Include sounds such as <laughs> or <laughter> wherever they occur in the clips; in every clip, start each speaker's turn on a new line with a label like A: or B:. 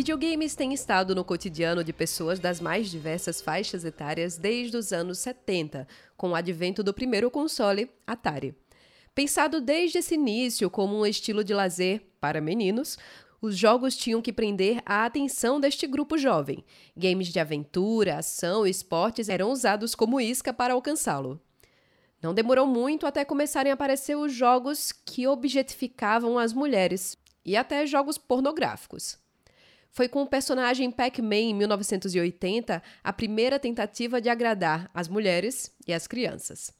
A: Videogames têm estado no cotidiano de pessoas das mais diversas faixas etárias desde os anos 70, com o advento do primeiro console, Atari. Pensado desde esse início como um estilo de lazer para meninos, os jogos tinham que prender a atenção deste grupo jovem. Games de aventura, ação e esportes eram usados como isca para alcançá-lo. Não demorou muito até começarem a aparecer os jogos que objetificavam as mulheres, e até jogos pornográficos. Foi com o personagem Pac-Man em 1980 a primeira tentativa de agradar as mulheres e as crianças.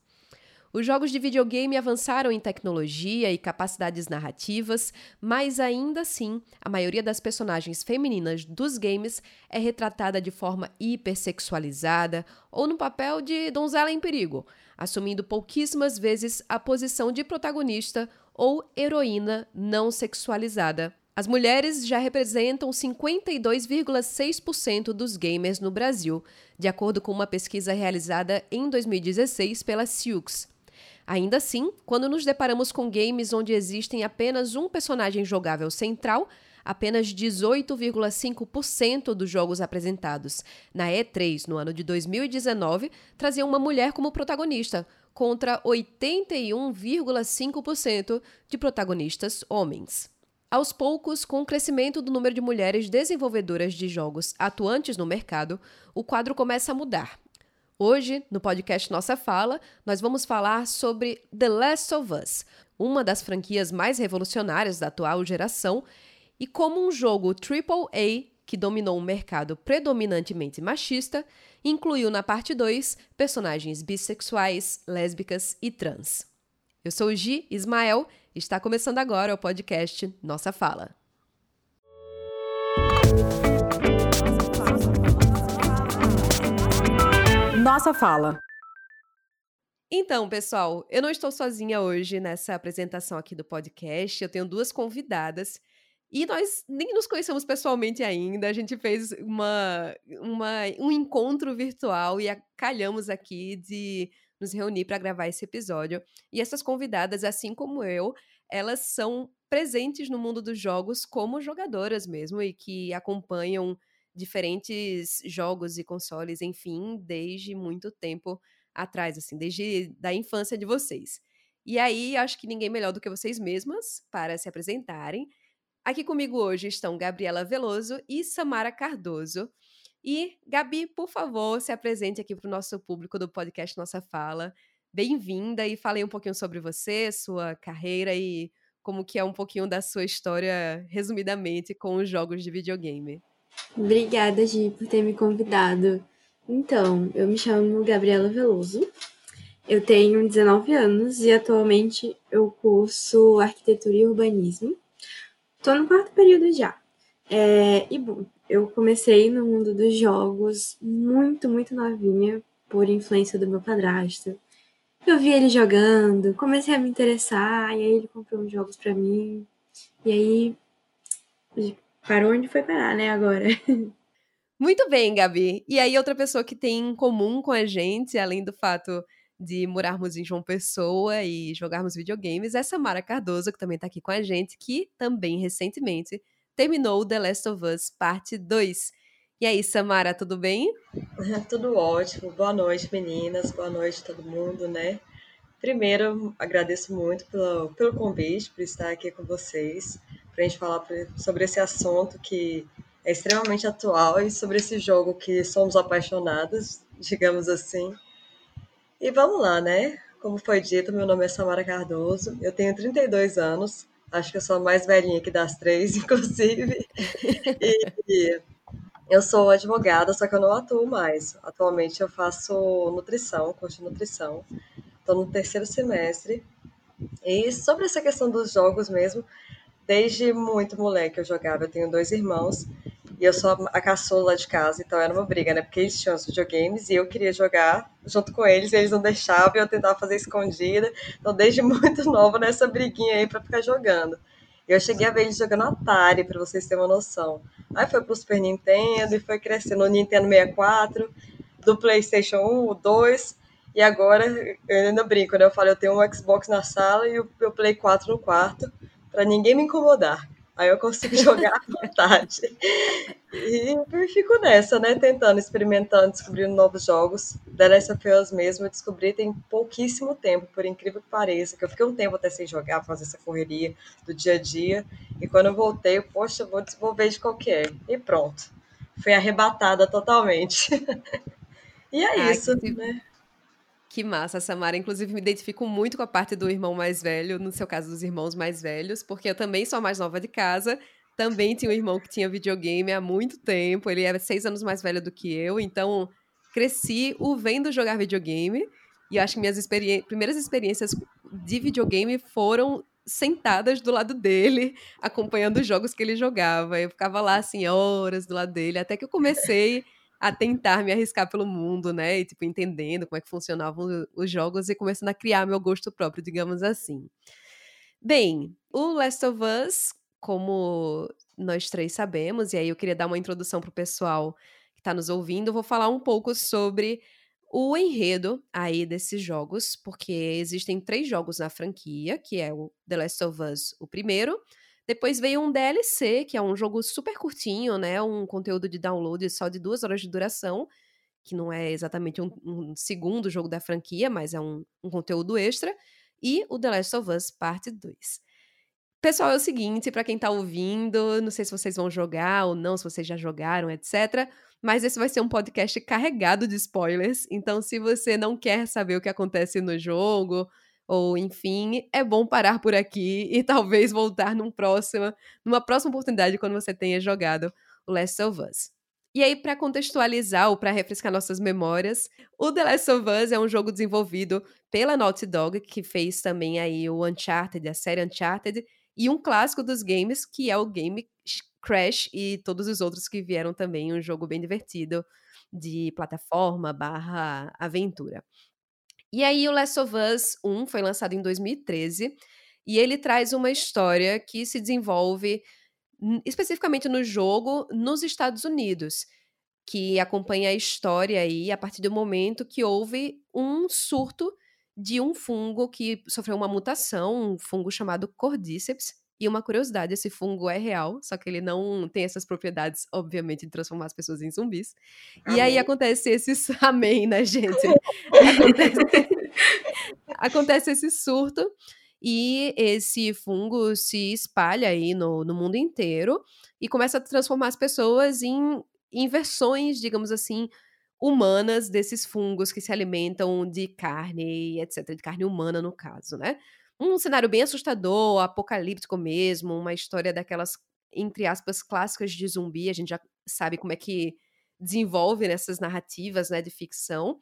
A: Os jogos de videogame avançaram em tecnologia e capacidades narrativas, mas ainda assim, a maioria das personagens femininas dos games é retratada de forma hipersexualizada ou no papel de donzela em perigo, assumindo pouquíssimas vezes a posição de protagonista ou heroína não sexualizada as mulheres já representam 52,6% dos gamers no Brasil, de acordo com uma pesquisa realizada em 2016 pela Silks. Ainda assim, quando nos deparamos com games onde existem apenas um personagem jogável central, apenas 18,5% dos jogos apresentados na E3 no ano de 2019 traziam uma mulher como protagonista, contra 81,5% de protagonistas homens. Aos poucos, com o crescimento do número de mulheres desenvolvedoras de jogos atuantes no mercado, o quadro começa a mudar. Hoje, no podcast Nossa Fala, nós vamos falar sobre The Last of Us, uma das franquias mais revolucionárias da atual geração, e como um jogo AAA que dominou um mercado predominantemente machista, incluiu na parte 2 personagens bissexuais, lésbicas e trans. Eu sou Gi Ismael Está começando agora o podcast Nossa Fala. Nossa Fala. Então, pessoal, eu não estou sozinha hoje nessa apresentação aqui do podcast. Eu tenho duas convidadas e nós nem nos conhecemos pessoalmente ainda. A gente fez uma, uma um encontro virtual e calhamos aqui de nos reunir para gravar esse episódio. E essas convidadas, assim como eu, elas são presentes no mundo dos jogos como jogadoras mesmo e que acompanham diferentes jogos e consoles, enfim, desde muito tempo atrás, assim, desde da infância de vocês. E aí, acho que ninguém melhor do que vocês mesmas para se apresentarem. Aqui comigo hoje estão Gabriela Veloso e Samara Cardoso. E, Gabi, por favor, se apresente aqui para o nosso público do podcast Nossa Fala. Bem-vinda e fale um pouquinho sobre você, sua carreira e como que é um pouquinho da sua história, resumidamente, com os jogos de videogame.
B: Obrigada, Gi, por ter me convidado. Então, eu me chamo Gabriela Veloso, eu tenho 19 anos e atualmente eu curso arquitetura e urbanismo. Estou no quarto período já. É, e bom, eu comecei no mundo dos jogos muito, muito novinha, por influência do meu padrasto. Eu vi ele jogando, comecei a me interessar, e aí ele comprou uns jogos para mim. E aí parou onde foi parar, né, agora. <laughs>
A: Muito bem, Gabi. E aí, outra pessoa que tem em comum com a gente, além do fato de morarmos em João Pessoa e jogarmos videogames, é Samara Cardoso, que também está aqui com a gente, que também recentemente terminou The Last of Us Parte 2. E aí, Samara, tudo bem? <laughs>
C: Tudo ótimo. Boa noite, meninas. Boa noite, todo mundo, né? Primeiro, agradeço muito pelo, pelo convite, por estar aqui com vocês, para a gente falar sobre esse assunto que é extremamente atual e sobre esse jogo que somos apaixonados, digamos assim. E vamos lá, né? Como foi dito, meu nome é Samara Cardoso, eu tenho 32 anos, Acho que eu sou a mais velhinha aqui das três, <laughs> inclusive. e, eu sou advogada, só que eu não atuo mais. Atualmente eu faço nutrição, curso de nutrição. Estou no terceiro semestre. E sobre essa questão dos jogos mesmo, desde muito moleque eu jogava. Eu tenho dois irmãos. E eu sou a caçula de casa, então era uma briga, né? Porque eles tinham os videogames e eu queria jogar junto com eles, e eles não deixavam, e eu tentava fazer escondida. Então, desde <laughs> muito nova, nessa briguinha aí pra ficar jogando. Eu cheguei a ver eles jogando Atari, para vocês terem uma noção. Aí foi pro Super Nintendo e foi crescendo no Nintendo 64, do PlayStation 1, o 2, e agora eu ainda brinco, né? Eu falo, eu tenho um Xbox na sala e o Play 4 no quarto, para ninguém me incomodar. Aí eu consigo <laughs> jogar à vontade. E fico nessa, né? Tentando, experimentando, descobrindo novos jogos. The Last of Us mesmo, eu descobri tem pouquíssimo tempo, por incrível que pareça, que eu fiquei um tempo até sem jogar, fazer essa correria do dia a dia. E quando eu voltei, eu, poxa, vou desenvolver de qualquer. E pronto. Fui arrebatada totalmente. <laughs> e é isso, que... né?
A: Que massa, Samara. Inclusive, me identifico muito com a parte do irmão mais velho, no seu caso, dos irmãos mais velhos, porque eu também sou a mais nova de casa. Também tinha um irmão que tinha videogame há muito tempo. Ele era seis anos mais velho do que eu, então cresci o vendo jogar videogame. E acho que minhas experi primeiras experiências de videogame foram sentadas do lado dele, acompanhando os jogos que ele jogava. Eu ficava lá, assim, horas do lado dele, até que eu comecei a tentar me arriscar pelo mundo, né? E, tipo, entendendo como é que funcionavam os jogos e começando a criar meu gosto próprio, digamos assim. Bem, o Last of Us, como nós três sabemos, e aí eu queria dar uma introdução para o pessoal que está nos ouvindo, vou falar um pouco sobre o enredo aí desses jogos, porque existem três jogos na franquia, que é o The Last of Us, o primeiro, depois veio um DLC, que é um jogo super curtinho, né? Um conteúdo de download só de duas horas de duração, que não é exatamente um, um segundo jogo da franquia, mas é um, um conteúdo extra. E o The Last of Us Parte 2. Pessoal, é o seguinte, para quem tá ouvindo, não sei se vocês vão jogar ou não, se vocês já jogaram, etc. Mas esse vai ser um podcast carregado de spoilers. Então, se você não quer saber o que acontece no jogo, ou enfim, é bom parar por aqui e <laughs> talvez voltar num próxima, numa próxima oportunidade quando você tenha jogado o Last of Us. E aí, para contextualizar ou para refrescar nossas memórias, o The Last of Us é um jogo desenvolvido pela Naughty Dog, que fez também aí o Uncharted, a série Uncharted, e um clássico dos games, que é o game Crash e todos os outros que vieram também, um jogo bem divertido de plataforma barra aventura. E aí, o Last of Us 1 foi lançado em 2013 e ele traz uma história que se desenvolve especificamente no jogo nos Estados Unidos, que acompanha a história aí a partir do momento que houve um surto de um fungo que sofreu uma mutação, um fungo chamado Cordyceps, e uma curiosidade, esse fungo é real, só que ele não tem essas propriedades, obviamente, de transformar as pessoas em zumbis. Amém. E aí acontece esse... <laughs> Amém, né, gente? acontece... <laughs> <laughs> acontece esse surto e esse fungo se espalha aí no, no mundo inteiro e começa a transformar as pessoas em, em versões, digamos assim, humanas desses fungos que se alimentam de carne, etc., de carne humana, no caso, né? Um cenário bem assustador, apocalíptico mesmo, uma história daquelas, entre aspas, clássicas de zumbi. A gente já sabe como é que desenvolve nessas narrativas né, de ficção.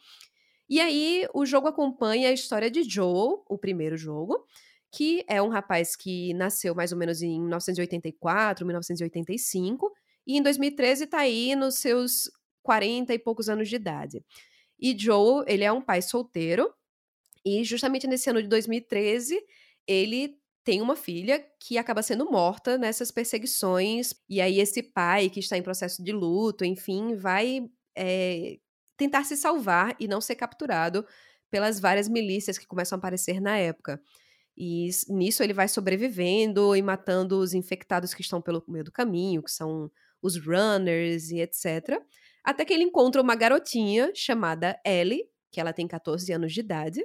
A: E aí o jogo acompanha a história de Joel, o primeiro jogo, que é um rapaz que nasceu mais ou menos em 1984, 1985, e em 2013 está aí nos seus 40 e poucos anos de idade. E Joel, ele é um pai solteiro, e justamente nesse ano de 2013, ele tem uma filha que acaba sendo morta nessas perseguições. E aí, esse pai, que está em processo de luto, enfim, vai é, tentar se salvar e não ser capturado pelas várias milícias que começam a aparecer na época. E nisso ele vai sobrevivendo e matando os infectados que estão pelo meio do caminho, que são os runners e etc. Até que ele encontra uma garotinha chamada Ellie, que ela tem 14 anos de idade,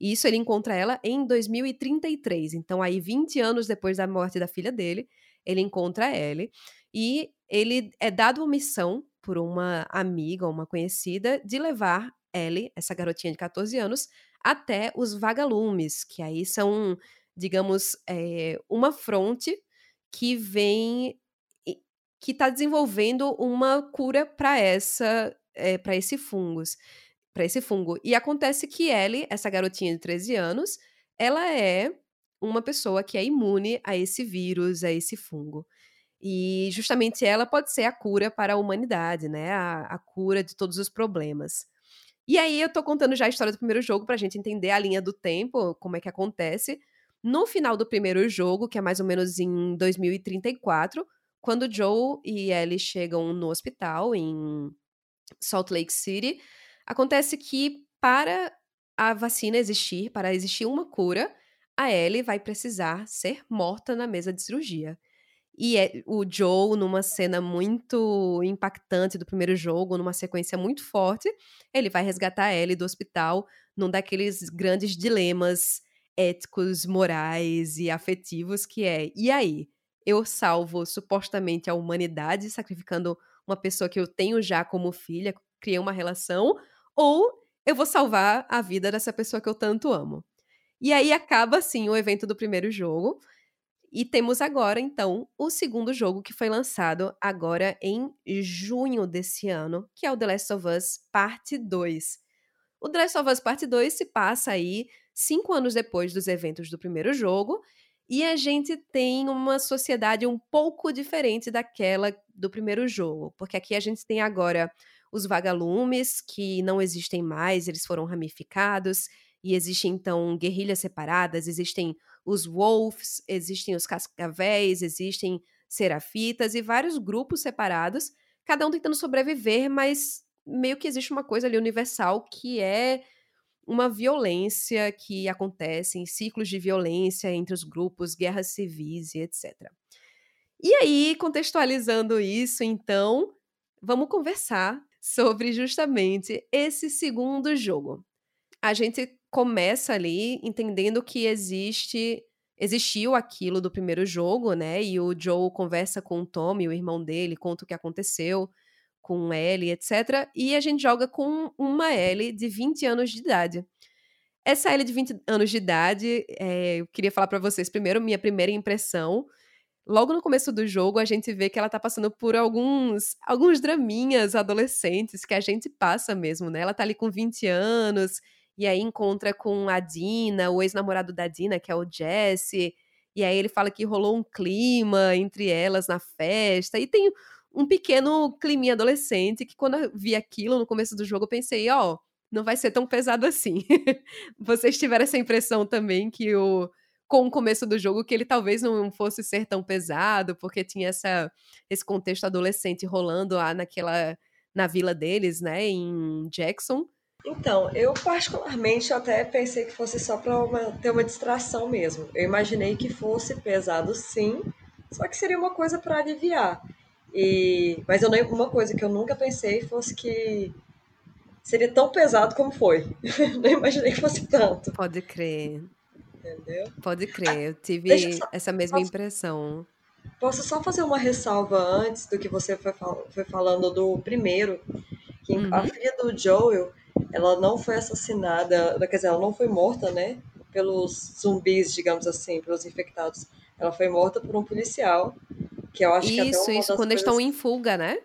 A: e isso ele encontra ela em 2033. Então, aí, 20 anos depois da morte da filha dele, ele encontra Ellie. E ele é dado uma missão por uma amiga, uma conhecida, de levar Ellie, essa garotinha de 14 anos, até os vagalumes, que aí são, digamos, é, uma fronte que vem que está desenvolvendo uma cura para essa é, para esse fungos para esse fungo. E acontece que Ellie, essa garotinha de 13 anos, ela é uma pessoa que é imune a esse vírus, a esse fungo. E justamente ela pode ser a cura para a humanidade, né? A, a cura de todos os problemas. E aí eu tô contando já a história do primeiro jogo pra gente entender a linha do tempo, como é que acontece. No final do primeiro jogo, que é mais ou menos em 2034, quando Joe e Ellie chegam no hospital em Salt Lake City, acontece que para a vacina existir, para existir uma cura, a Ellie vai precisar ser morta na mesa de cirurgia. E é, o Joe, numa cena muito impactante do primeiro jogo, numa sequência muito forte, ele vai resgatar a Ellie do hospital num daqueles grandes dilemas éticos, morais e afetivos que é, e aí? Eu salvo supostamente a humanidade sacrificando uma pessoa que eu tenho já como filha, criei uma relação, ou eu vou salvar a vida dessa pessoa que eu tanto amo. E aí acaba assim o evento do primeiro jogo. E temos agora, então, o segundo jogo que foi lançado agora em junho desse ano, que é o The Last of Us Parte 2. O The Last of Us Parte 2 se passa aí cinco anos depois dos eventos do primeiro jogo, e a gente tem uma sociedade um pouco diferente daquela do primeiro jogo, porque aqui a gente tem agora os vagalumes, que não existem mais, eles foram ramificados, e existem então guerrilhas separadas, existem os wolves, existem os cascavéis, existem serafitas e vários grupos separados, cada um tentando sobreviver, mas meio que existe uma coisa ali universal que é uma violência que acontece em ciclos de violência entre os grupos, guerras civis e etc. E aí, contextualizando isso, então, vamos conversar sobre justamente esse segundo jogo. A gente começa ali entendendo que existe existiu aquilo do primeiro jogo, né? E o Joe conversa com o Tommy, o irmão dele, conta o que aconteceu com Ellie, etc. E a gente joga com uma Ellie de 20 anos de idade. Essa Ellie de 20 anos de idade, é, eu queria falar para vocês primeiro minha primeira impressão. Logo no começo do jogo, a gente vê que ela tá passando por alguns alguns draminhas adolescentes que a gente passa mesmo, né? Ela tá ali com 20 anos, e aí encontra com a Dina, o ex-namorado da Dina, que é o Jesse. E aí ele fala que rolou um clima entre elas na festa. E tem um pequeno climinha adolescente que quando eu vi aquilo no começo do jogo, eu pensei, ó, oh, não vai ser tão pesado assim. <laughs> Vocês tiveram essa impressão também que o com o começo do jogo que ele talvez não fosse ser tão pesado, porque tinha essa, esse contexto adolescente rolando lá naquela na vila deles, né, em Jackson.
C: Então, eu particularmente até pensei que fosse só para ter uma distração mesmo. Eu imaginei que fosse pesado sim, só que seria uma coisa para aliviar. E, mas eu uma coisa que eu nunca pensei fosse que seria tão pesado como foi. <laughs> não imaginei que fosse tanto.
A: Pode crer.
C: Entendeu?
A: Pode crer, eu tive só, essa mesma posso, impressão.
C: Posso só fazer uma ressalva antes do que você foi, foi falando do primeiro, que uhum. a filha do Joel ela não foi assassinada, quer dizer, ela não foi morta, né? Pelos zumbis, digamos assim, pelos infectados. Ela foi morta por um policial, que eu acho
A: isso,
C: que até
A: Isso, quando
C: eles
A: estão em fuga, né?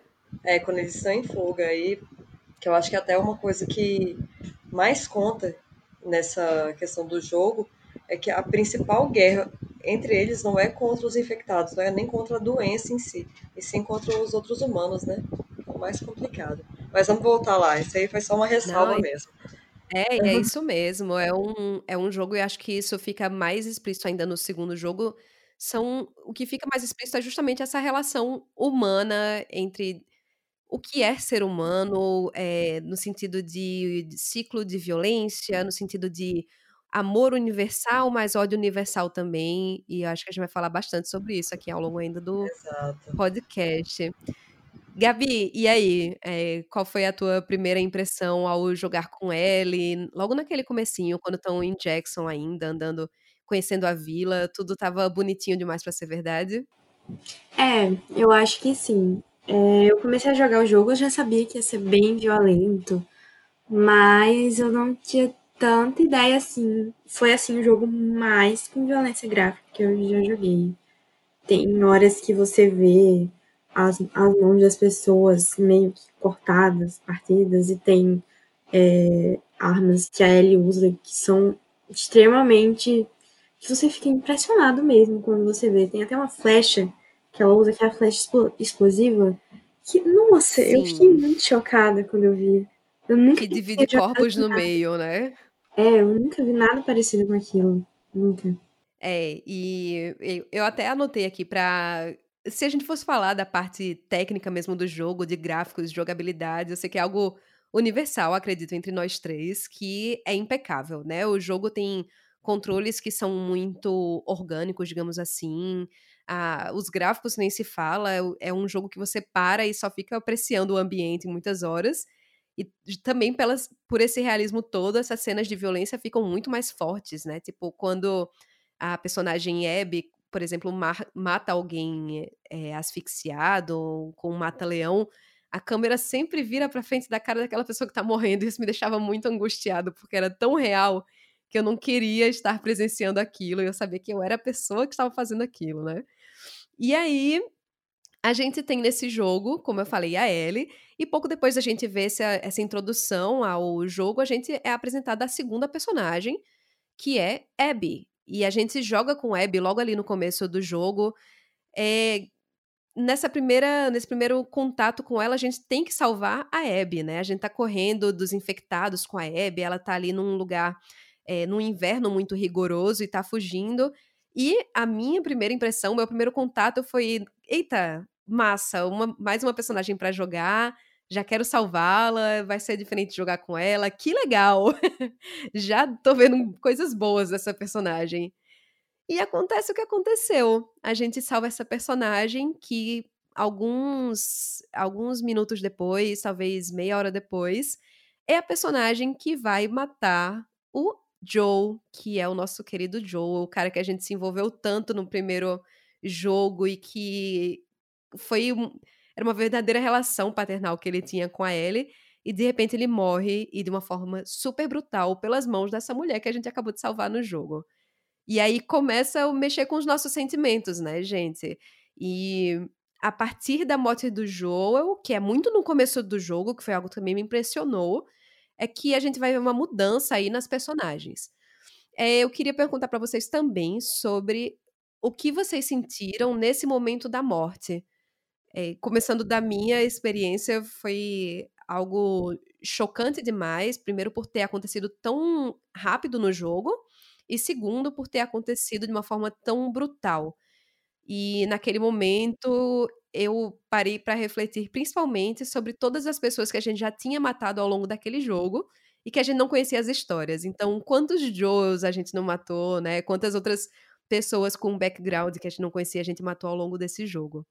C: É, quando eles estão em fuga. Aí, que eu acho que até uma coisa que mais conta nessa questão do jogo é que a principal guerra entre eles não é contra os infectados, não é nem contra a doença em si, e sim contra os outros humanos, né? É o mais complicado. Mas vamos voltar lá. Isso aí foi só uma ressalva Não, mesmo.
A: É, é isso mesmo. É um, é um jogo, e acho que isso fica mais explícito ainda no segundo jogo. São, o que fica mais explícito é justamente essa relação humana entre o que é ser humano, é, no sentido de, de ciclo de violência, no sentido de amor universal, mas ódio universal também. E acho que a gente vai falar bastante sobre isso aqui ao longo ainda do
C: Exato.
A: podcast. Gabi, e aí? É, qual foi a tua primeira impressão ao jogar com ele? Logo naquele comecinho, quando estão em Jackson ainda, andando, conhecendo a vila, tudo tava bonitinho demais para ser verdade?
B: É, eu acho que sim. É, eu comecei a jogar o jogo, eu já sabia que ia ser bem violento, mas eu não tinha tanta ideia assim. Foi assim o jogo mais com violência gráfica que eu já joguei. Tem horas que você vê as, as mãos das pessoas meio que cortadas, partidas, e tem é, armas que a Ellie usa que são extremamente. que você fica impressionado mesmo quando você vê. Tem até uma flecha que ela usa aquela flecha explosiva. Que, nossa, Sim. eu fiquei muito chocada quando eu vi. Eu nunca
A: que divide corpos no meio, né?
B: É, eu nunca vi nada parecido com aquilo. Nunca.
A: É, e eu até anotei aqui pra. Se a gente fosse falar da parte técnica mesmo do jogo, de gráficos, de jogabilidade, eu sei que é algo universal, acredito, entre nós três, que é impecável, né? O jogo tem controles que são muito orgânicos, digamos assim. Ah, os gráficos nem se fala, é, é um jogo que você para e só fica apreciando o ambiente muitas horas. E também pelas, por esse realismo todo, essas cenas de violência ficam muito mais fortes, né? Tipo, quando a personagem Abby, por exemplo, mata alguém é, asfixiado com um mata-leão, a câmera sempre vira pra frente da cara daquela pessoa que tá morrendo. Isso me deixava muito angustiado, porque era tão real que eu não queria estar presenciando aquilo. E eu sabia que eu era a pessoa que estava fazendo aquilo, né? E aí, a gente tem nesse jogo, como eu falei, a Ellie, e pouco depois da gente ver essa, essa introdução ao jogo, a gente é apresentada a segunda personagem, que é Abby. E a gente joga com Abby logo ali no começo do jogo. É, nessa primeira, nesse primeiro contato com ela, a gente tem que salvar a Abby, né? A gente tá correndo dos infectados com a Abby, ela tá ali num lugar, é, num inverno muito rigoroso e tá fugindo. E a minha primeira impressão, meu primeiro contato foi: eita, massa, uma, mais uma personagem para jogar, já quero salvá-la, vai ser diferente jogar com ela, que legal! <laughs> já tô vendo coisas boas dessa personagem. E acontece o que aconteceu. A gente salva essa personagem que alguns alguns minutos depois, talvez meia hora depois, é a personagem que vai matar o Joe, que é o nosso querido Joe, o cara que a gente se envolveu tanto no primeiro jogo e que foi era uma verdadeira relação paternal que ele tinha com a Ellie. E de repente ele morre e de uma forma super brutal pelas mãos dessa mulher que a gente acabou de salvar no jogo. E aí começa a mexer com os nossos sentimentos, né, gente? E a partir da morte do Joel, que é muito no começo do jogo, que foi algo que também me impressionou, é que a gente vai ver uma mudança aí nas personagens. É, eu queria perguntar para vocês também sobre o que vocês sentiram nesse momento da morte. É, começando da minha experiência, foi algo chocante demais. Primeiro, por ter acontecido tão rápido no jogo, e segundo, por ter acontecido de uma forma tão brutal. E naquele momento eu parei para refletir principalmente sobre todas as pessoas que a gente já tinha matado ao longo daquele jogo e que a gente não conhecia as histórias. Então, quantos Joes a gente não matou, né? Quantas outras pessoas com background que a gente não conhecia a gente matou ao longo desse jogo.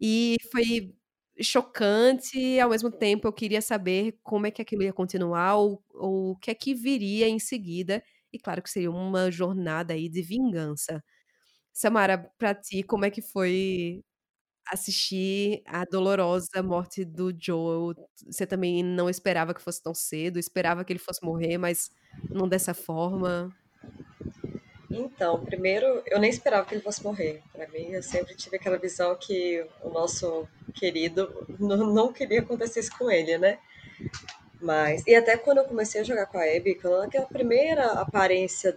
A: E foi chocante, e ao mesmo tempo eu queria saber como é que aquilo ia continuar ou, ou o que é que viria em seguida e claro que seria uma jornada aí de vingança. Samara, pra ti, como é que foi assistir a dolorosa morte do Joel? Você também não esperava que fosse tão cedo? Esperava que ele fosse morrer, mas não dessa forma?
C: Então, primeiro, eu nem esperava que ele fosse morrer. Para mim, eu sempre tive aquela visão que o nosso querido <laughs> não, não queria acontecer isso com ele, né? Mas, e até quando eu comecei a jogar com a Abby, quando aquela primeira aparência,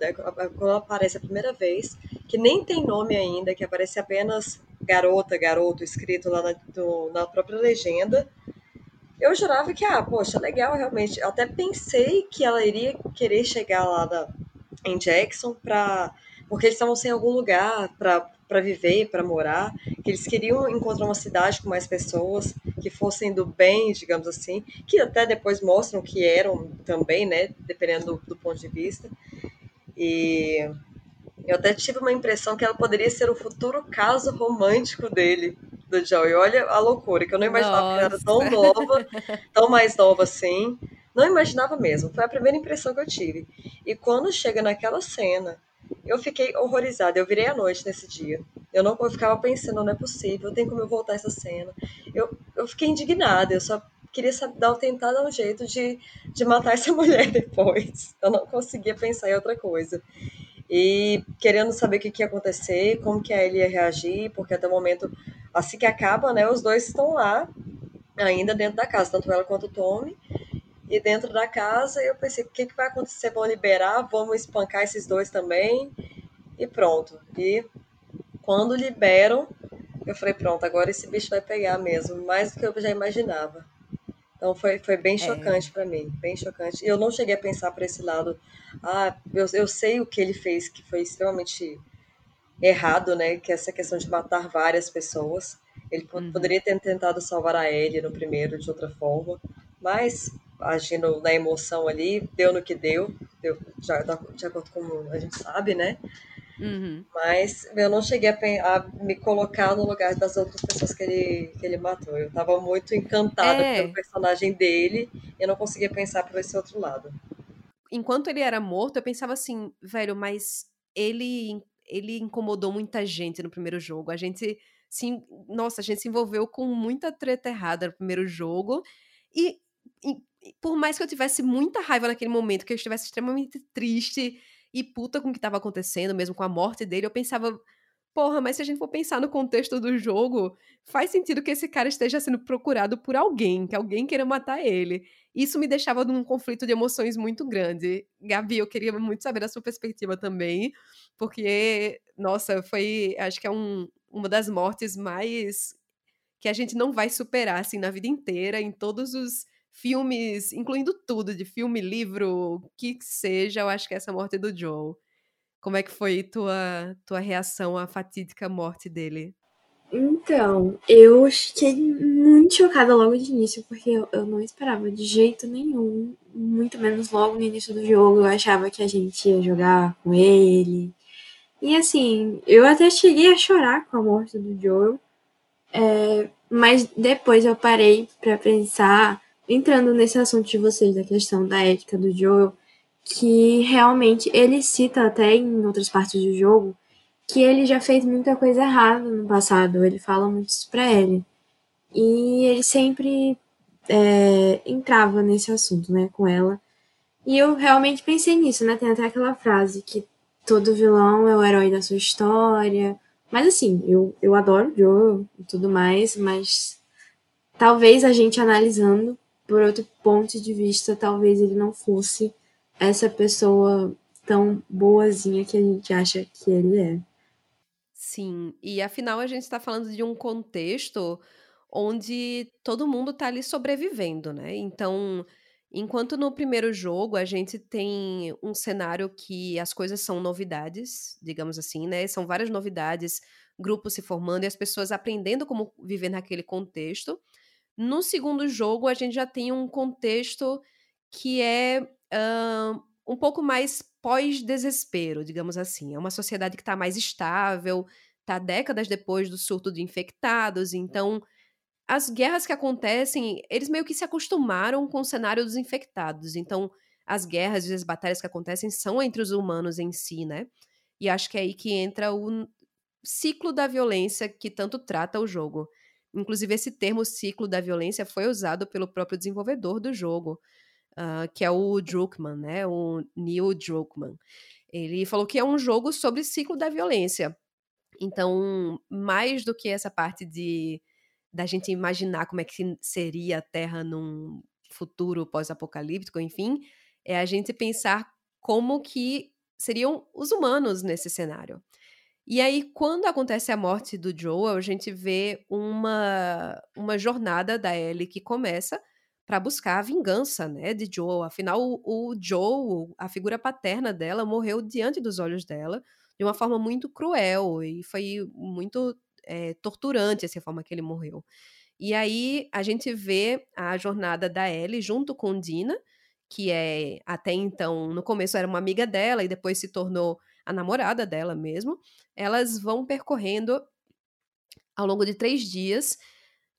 C: quando ela aparece a primeira vez, que nem tem nome ainda, que aparece apenas garota, garoto, escrito lá na, do, na própria legenda, eu jurava que, ah, poxa, legal, realmente. Eu até pensei que ela iria querer chegar lá na, em Jackson para porque eles estavam sem algum lugar para viver, para morar, que eles queriam encontrar uma cidade com mais pessoas que fossem do bem, digamos assim, que até depois mostram que eram também, né, dependendo do, do ponto de vista. E eu até tive uma impressão que ela poderia ser o futuro caso romântico dele, do Joey. Olha a loucura, que eu não imaginava Nossa. que ela era tão nova, tão mais nova assim. Não imaginava mesmo. Foi a primeira impressão que eu tive. E quando chega naquela cena eu fiquei horrorizada. Eu virei à noite nesse dia. Eu não eu ficava pensando, não é possível, tem como eu voltar essa cena. Eu, eu fiquei indignada, eu só queria saber, dar, tentar dar um jeito de, de matar essa <laughs> mulher depois. Eu não conseguia pensar em outra coisa. E querendo saber o que, que ia acontecer, como que a Ellie ia reagir, porque até o momento, assim que acaba, né, os dois estão lá, ainda dentro da casa, tanto ela quanto o Tommy. E dentro da casa eu pensei, o que, que vai acontecer? Vão liberar, vamos espancar esses dois também. E pronto. E quando liberam, eu falei, pronto, agora esse bicho vai pegar mesmo, mais do que eu já imaginava. Então foi, foi bem é. chocante é. para mim, bem chocante. E eu não cheguei a pensar por esse lado, ah, eu, eu sei o que ele fez, que foi extremamente errado, né? Que é essa questão de matar várias pessoas. Ele uhum. poderia ter tentado salvar a Ellie no primeiro de outra forma, mas agindo na emoção ali, deu no que deu, deu já de acordo com a gente sabe, né?
A: Uhum.
C: Mas eu não cheguei a, a, me colocar no lugar das outras pessoas que ele, que ele matou. Eu estava muito encantada é. pelo personagem dele e não conseguia pensar por esse outro lado.
A: Enquanto ele era morto, eu pensava assim, velho, mas ele, ele incomodou muita gente no primeiro jogo. A gente se, nossa, a gente se envolveu com muita treta errada no primeiro jogo. E, e por mais que eu tivesse muita raiva naquele momento, que eu estivesse extremamente triste e puta com o que estava acontecendo, mesmo com a morte dele, eu pensava, porra, mas se a gente for pensar no contexto do jogo, faz sentido que esse cara esteja sendo procurado por alguém, que alguém queira matar ele. Isso me deixava num conflito de emoções muito grande. Gabi, eu queria muito saber da sua perspectiva também, porque, nossa, foi, acho que é um, uma das mortes mais que a gente não vai superar assim na vida inteira, em todos os filmes, incluindo tudo, de filme, livro, o que seja, eu acho que é essa morte do Joe. Como é que foi tua, tua reação à fatídica morte dele?
B: Então, eu fiquei muito chocada logo de início, porque eu, eu não esperava de jeito nenhum, muito menos logo no início do jogo. Eu achava que a gente ia jogar com ele. E assim, eu até cheguei a chorar com a morte do Joel, é, mas depois eu parei para pensar entrando nesse assunto de vocês, da questão da ética do Joel, que realmente ele cita até em outras partes do jogo que ele já fez muita coisa errada no passado. Ele fala muito isso pra ele. E ele sempre é, entrava nesse assunto, né, com ela. E eu realmente pensei nisso, né? Tem até aquela frase que todo vilão é o herói da sua história. Mas assim, eu, eu adoro Joel e tudo mais, mas talvez a gente analisando por outro ponto de vista, talvez ele não fosse essa pessoa tão boazinha que a gente acha que ele é.
A: Sim, e afinal a gente está falando de um contexto onde todo mundo está ali sobrevivendo, né? Então, enquanto no primeiro jogo a gente tem um cenário que as coisas são novidades, digamos assim, né? São várias novidades, grupos se formando e as pessoas aprendendo como viver naquele contexto. No segundo jogo, a gente já tem um contexto que é uh, um pouco mais pós-desespero, digamos assim. É uma sociedade que está mais estável, está décadas depois do surto de infectados, então as guerras que acontecem, eles meio que se acostumaram com o cenário dos infectados. Então, as guerras e as batalhas que acontecem são entre os humanos em si, né? E acho que é aí que entra o ciclo da violência que tanto trata o jogo. Inclusive, esse termo ciclo da violência foi usado pelo próprio desenvolvedor do jogo, uh, que é o Druckmann, né? O Neil Druckmann. Ele falou que é um jogo sobre ciclo da violência. Então, mais do que essa parte de da gente imaginar como é que seria a Terra num futuro pós-apocalíptico, enfim, é a gente pensar como que seriam os humanos nesse cenário. E aí, quando acontece a morte do Joel, a gente vê uma, uma jornada da Ellie que começa para buscar a vingança, né, de Joel. Afinal, o, o Joel, a figura paterna dela, morreu diante dos olhos dela de uma forma muito cruel e foi muito é, torturante essa forma que ele morreu. E aí a gente vê a jornada da Ellie junto com Dina, que é até então, no começo era uma amiga dela e depois se tornou a namorada dela mesmo, elas vão percorrendo ao longo de três dias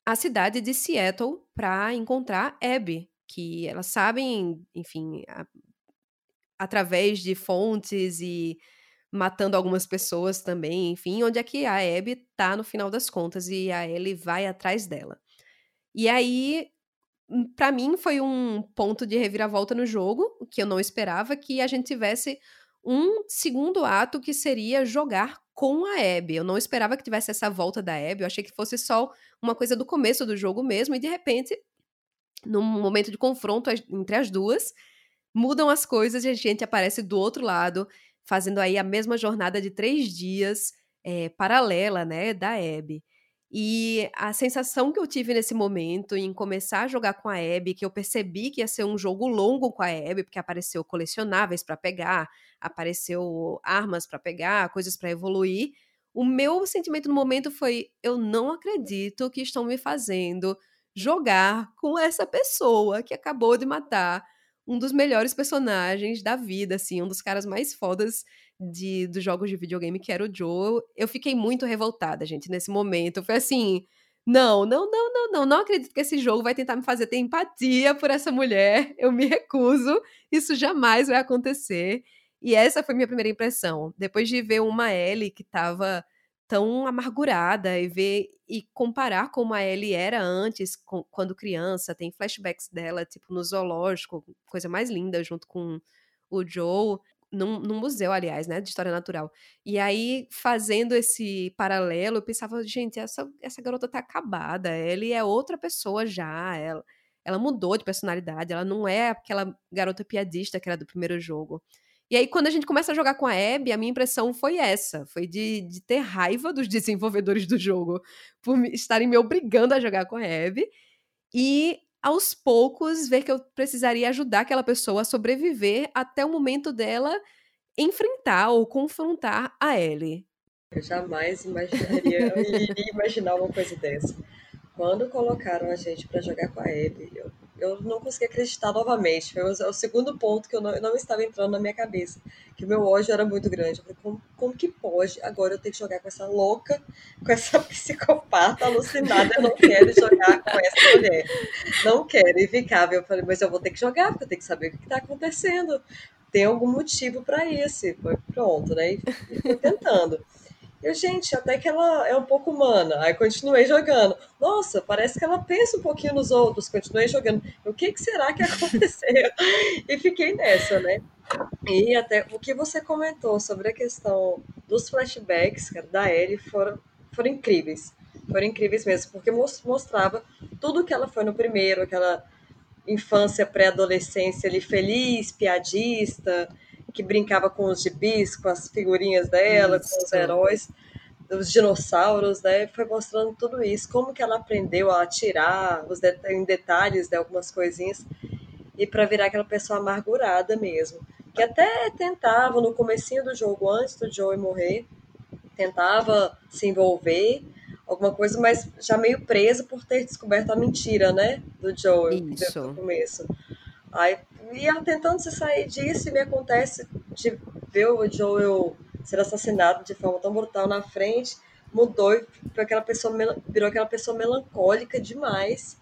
A: a cidade de Seattle para encontrar Abby, que elas sabem, enfim, a, através de fontes e matando algumas pessoas também, enfim, onde é que a Abby tá no final das contas e a Ellie vai atrás dela. E aí, hum, para mim foi um ponto de reviravolta no jogo, que eu não esperava que a gente tivesse um segundo ato que seria jogar com a Abby. Eu não esperava que tivesse essa volta da Abby, eu achei que fosse só uma coisa do começo do jogo mesmo, e de repente, num momento de confronto entre as duas, mudam as coisas e a gente aparece do outro lado, fazendo aí a mesma jornada de três dias, é, paralela, né, da Abby. E a sensação que eu tive nesse momento em começar a jogar com a Abby, que eu percebi que ia ser um jogo longo com a Abby, porque apareceu colecionáveis para pegar, apareceu armas para pegar, coisas para evoluir. O meu sentimento no momento foi: eu não acredito que estão me fazendo jogar com essa pessoa que acabou de matar um dos melhores personagens da vida, assim, um dos caras mais fodas de, dos jogos de videogame, que era o Joe. Eu fiquei muito revoltada, gente, nesse momento. Foi assim. Não, não, não, não, não. Não acredito que esse jogo vai tentar me fazer ter empatia por essa mulher. Eu me recuso. Isso jamais vai acontecer. E essa foi minha primeira impressão. Depois de ver uma Ellie que tava tão amargurada e ver e comparar como a Ellie era antes, com, quando criança, tem flashbacks dela, tipo, no zoológico, coisa mais linda, junto com o Joe num, num, museu, aliás, né, de história natural. E aí, fazendo esse paralelo, eu pensava, gente, essa, essa garota tá acabada, ele é outra pessoa já, ela, ela mudou de personalidade, ela não é aquela garota piadista que era do primeiro jogo. E aí, quando a gente começa a jogar com a Abby, a minha impressão foi essa: foi de, de ter raiva dos <laughs> desenvolvedores do jogo por estarem me obrigando a jogar com a Abby. E aos poucos ver que eu precisaria ajudar aquela pessoa a sobreviver até o momento dela enfrentar ou confrontar a Ellie.
C: Eu jamais imaginaria, eu iria imaginar uma coisa dessa. Quando colocaram a gente para jogar com a Abby, eu eu não consegui acreditar novamente. Foi o, o segundo ponto que eu não, não, estava entrando na minha cabeça. Que o meu ódio era muito grande. Eu falei, como, como que pode agora eu ter que jogar com essa louca, com essa <laughs> psicopata alucinada? Eu não quero jogar com essa mulher. Não quero. E ficava. Eu falei, mas eu vou ter que jogar, porque eu tenho que saber o que está acontecendo. Tem algum motivo para isso. E foi pronto, né? E fui tentando. Eu, gente, até que ela é um pouco humana. Aí continuei jogando. Nossa, parece que ela pensa um pouquinho nos outros. Continuei jogando. O que, que será que <laughs> aconteceu? e fiquei nessa, né? E até o que você comentou sobre a questão dos flashbacks cara, da Ellie foram, foram incríveis. Foram incríveis mesmo, porque mostrava tudo que ela foi no primeiro, aquela infância, pré-adolescência ali feliz, piadista, que brincava com os gibis, com as figurinhas dela, isso. com os heróis, os dinossauros, né? Foi mostrando tudo isso, como que ela aprendeu a atirar os em detalhes de né, algumas coisinhas e para virar aquela pessoa amargurada mesmo, que até tentava no comecinho do jogo antes do Joey morrer, tentava se envolver alguma coisa, mas já meio presa por ter descoberto a mentira, né, do Joey no começo. Aí e ela tentando se sair disso, e me acontece de ver o Joel ser assassinado de forma tão brutal na frente, mudou e aquela pessoa, virou aquela pessoa melancólica demais.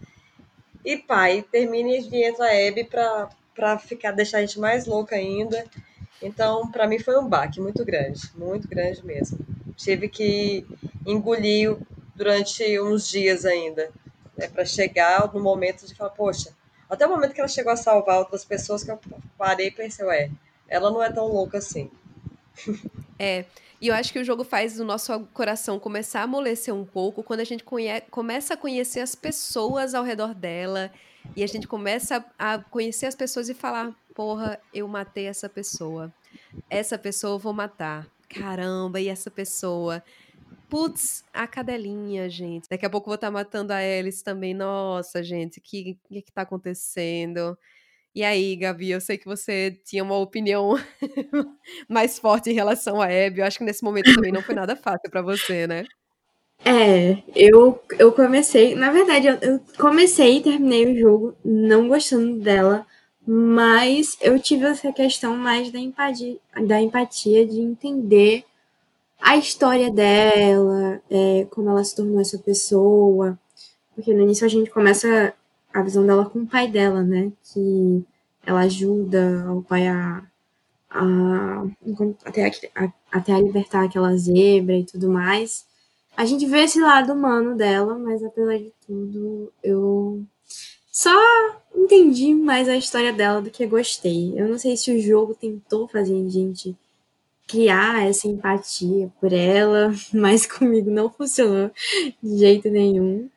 C: E pai, termina e entra a Abby pra, pra ficar, deixar a gente mais louca ainda. Então, para mim foi um baque muito grande, muito grande mesmo. Tive que engolir durante uns dias ainda, né, para chegar no momento de falar, poxa, até o momento que ela chegou a salvar outras pessoas, que eu parei e pensei, ué, ela não é tão louca assim. <laughs>
A: É, e eu acho que o jogo faz o nosso coração começar a amolecer um pouco quando a gente começa a conhecer as pessoas ao redor dela e a gente começa a conhecer as pessoas e falar: porra, eu matei essa pessoa. Essa pessoa eu vou matar. Caramba, e essa pessoa? Putz, a cadelinha, gente. Daqui a pouco vou estar tá matando a Alice também. Nossa, gente, o que, que, que tá acontecendo? E aí, Gabi, eu sei que você tinha uma opinião <laughs> mais forte em relação a Abby. Eu acho que nesse momento também não foi nada fácil para você, né?
B: É, eu, eu comecei. Na verdade, eu, eu comecei e terminei o jogo não gostando dela, mas eu tive essa questão mais da empatia, da empatia de entender a história dela, é, como ela se tornou essa pessoa. Porque no início a gente começa a visão dela com o pai dela, né? Que ela ajuda o pai a, a até, a, até a libertar aquela zebra e tudo mais. A gente vê esse lado humano dela, mas apesar de tudo, eu só entendi mais a história dela do que gostei. Eu não sei se o jogo tentou fazer a gente criar essa empatia por ela, <laughs> mas comigo não funcionou de jeito nenhum.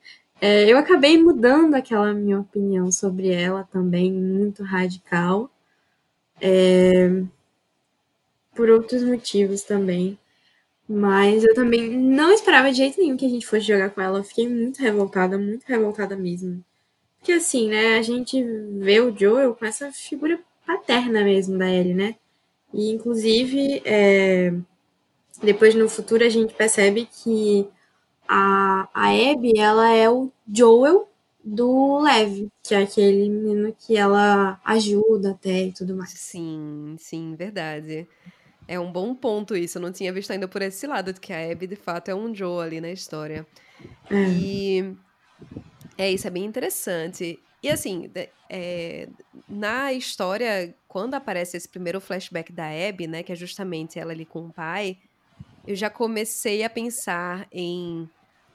B: É, eu acabei mudando aquela minha opinião sobre ela também, muito radical, é, por outros motivos também. Mas eu também não esperava de jeito nenhum que a gente fosse jogar com ela. Eu fiquei muito revoltada, muito revoltada mesmo. Porque assim, né, a gente vê o Joel com essa figura paterna mesmo da Ellie, né? E inclusive, é... depois no futuro a gente percebe que a, a Abby, ela é o Joel do Lev, que é aquele menino que ela ajuda até e tudo mais.
A: Sim, sim, verdade. É um bom ponto isso. Eu não tinha visto ainda por esse lado, que a Abby, de fato, é um Joe ali na história. É. E é isso, é bem interessante. E assim, é, na história, quando aparece esse primeiro flashback da Abby, né, que é justamente ela ali com o pai, eu já comecei a pensar em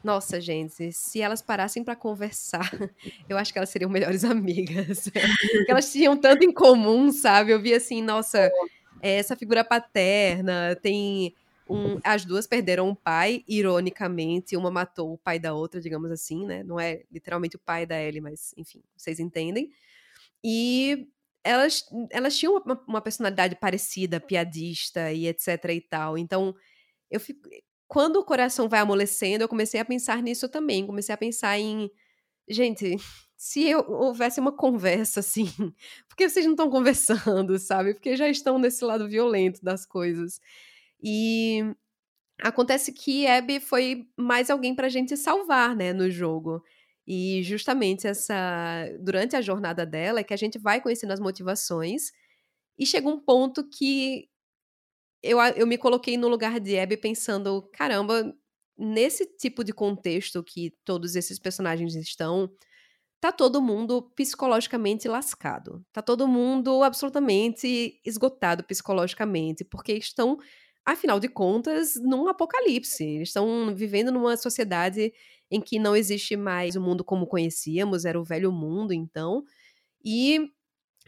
A: nossa, gente, se elas parassem para conversar, <laughs> eu acho que elas seriam melhores <laughs> amigas. Elas tinham tanto em comum, sabe? Eu vi assim, nossa, essa figura paterna, tem um, as duas perderam um pai, ironicamente, uma matou o pai da outra, digamos assim, né? Não é literalmente o pai da Ellie, mas enfim, vocês entendem. E elas, elas tinham uma, uma personalidade parecida, piadista e etc e tal. Então, eu fico, quando o coração vai amolecendo, eu comecei a pensar nisso também. Comecei a pensar em. Gente, <laughs> se eu, houvesse uma conversa assim, <laughs> por que vocês não estão conversando, sabe? Porque já estão nesse lado violento das coisas. E acontece que Abby foi mais alguém pra gente salvar, né, no jogo. E justamente essa durante a jornada dela é que a gente vai conhecendo as motivações e chega um ponto que eu, eu me coloquei no lugar de Abby pensando, caramba, nesse tipo de contexto que todos esses personagens estão, tá todo mundo psicologicamente lascado. Tá todo mundo absolutamente esgotado psicologicamente, porque estão, afinal de contas, num apocalipse. Eles estão vivendo numa sociedade em que não existe mais o mundo como conhecíamos, era o velho mundo, então. E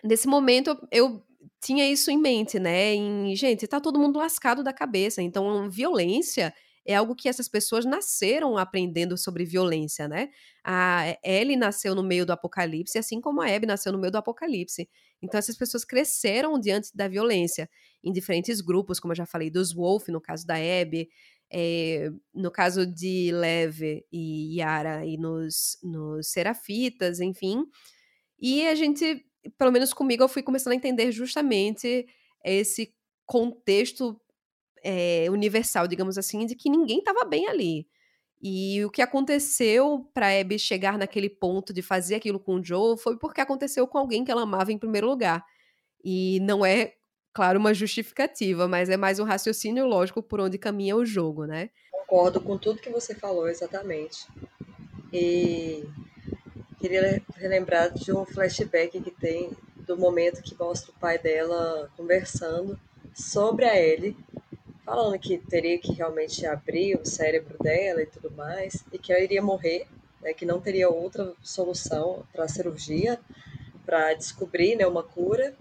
A: nesse momento eu tinha isso em mente, né? Em, gente, tá todo mundo lascado da cabeça. Então, violência é algo que essas pessoas nasceram aprendendo sobre violência, né? A Ellie nasceu no meio do apocalipse, assim como a Abby nasceu no meio do apocalipse. Então, essas pessoas cresceram diante da violência em diferentes grupos, como eu já falei, dos Wolf, no caso da Abby, é, no caso de Leve e Yara, e nos, nos Serafitas, enfim. E a gente pelo menos comigo, eu fui começando a entender justamente esse contexto é, universal, digamos assim, de que ninguém estava bem ali. E o que aconteceu para Abby chegar naquele ponto de fazer aquilo com o Joe foi porque aconteceu com alguém que ela amava em primeiro lugar. E não é, claro, uma justificativa, mas é mais um raciocínio lógico por onde caminha o jogo, né?
C: Concordo com tudo que você falou, exatamente. E queria relembrar de um flashback que tem do momento que mostra o pai dela conversando sobre a Ellie, falando que teria que realmente abrir o cérebro dela e tudo mais, e que ela iria morrer, né, que não teria outra solução para a cirurgia, para descobrir né, uma cura,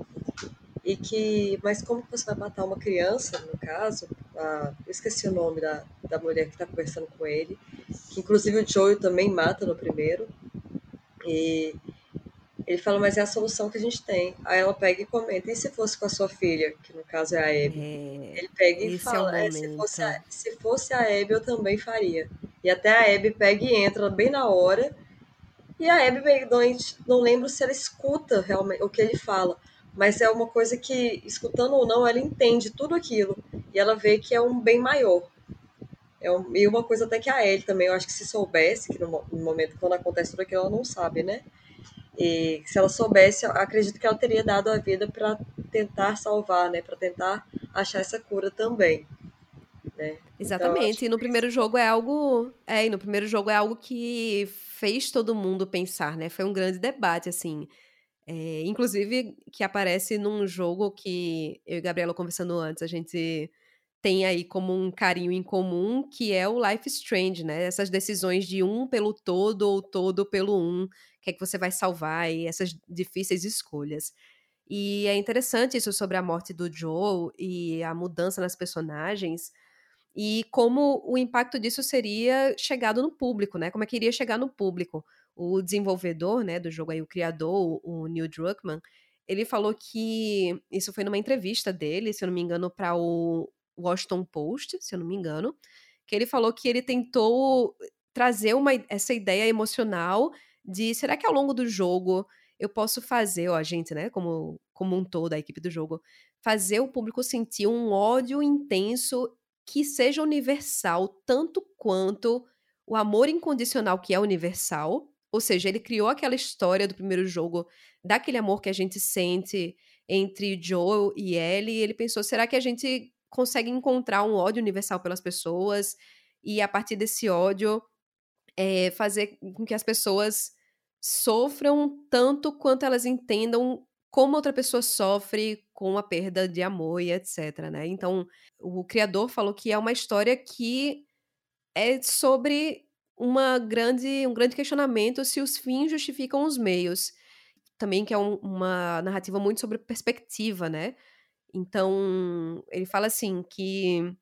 C: e que, mas como você vai matar uma criança, no caso, a, eu esqueci o nome da, da mulher que está conversando com ele, que inclusive o Joel também mata no primeiro, e ele fala, mas é a solução que a gente tem. Aí ela pega e comenta, e se fosse com a sua filha, que no caso é a Abby? É, ele pega e fala, é, se, fosse a, se fosse a Abby, eu também faria. E até a Abby pega e entra bem na hora. E a Abby, não, não lembro se ela escuta realmente o que ele fala, mas é uma coisa que, escutando ou não, ela entende tudo aquilo. E ela vê que é um bem maior. É um, e uma coisa até que a Ellie também, eu acho que se soubesse, que no, no momento quando acontece tudo aquilo, ela não sabe, né? E se ela soubesse, acredito que ela teria dado a vida para tentar salvar, né? Para tentar achar essa cura também. Né?
A: Exatamente. Então, e no primeiro jogo é algo. É, e no primeiro jogo é algo que fez todo mundo pensar, né? Foi um grande debate, assim. É, inclusive, que aparece num jogo que eu e Gabriela conversando antes, a gente tem aí como um carinho em comum, que é o Life Strange, né? Essas decisões de um pelo todo ou todo pelo um, que é que você vai salvar e essas difíceis escolhas. E é interessante isso sobre a morte do Joe e a mudança nas personagens e como o impacto disso seria chegado no público, né? Como é que iria chegar no público. O desenvolvedor, né, do jogo aí, o criador, o Neil Druckmann, ele falou que isso foi numa entrevista dele, se eu não me engano, para o Washington Post, se eu não me engano, que ele falou que ele tentou trazer uma, essa ideia emocional de será que ao longo do jogo eu posso fazer, ó, a gente, né, como, como um todo, a equipe do jogo, fazer o público sentir um ódio intenso que seja universal, tanto quanto o amor incondicional que é universal. Ou seja, ele criou aquela história do primeiro jogo, daquele amor que a gente sente entre Joel e Ellie, e ele pensou, será que a gente consegue encontrar um ódio universal pelas pessoas e a partir desse ódio é, fazer com que as pessoas sofram tanto quanto elas entendam como outra pessoa sofre com a perda de amor e etc, né? Então, o criador falou que é uma história que é sobre uma grande, um grande questionamento se os fins justificam os meios. Também que é um, uma narrativa muito sobre perspectiva, né? Então, ele fala assim que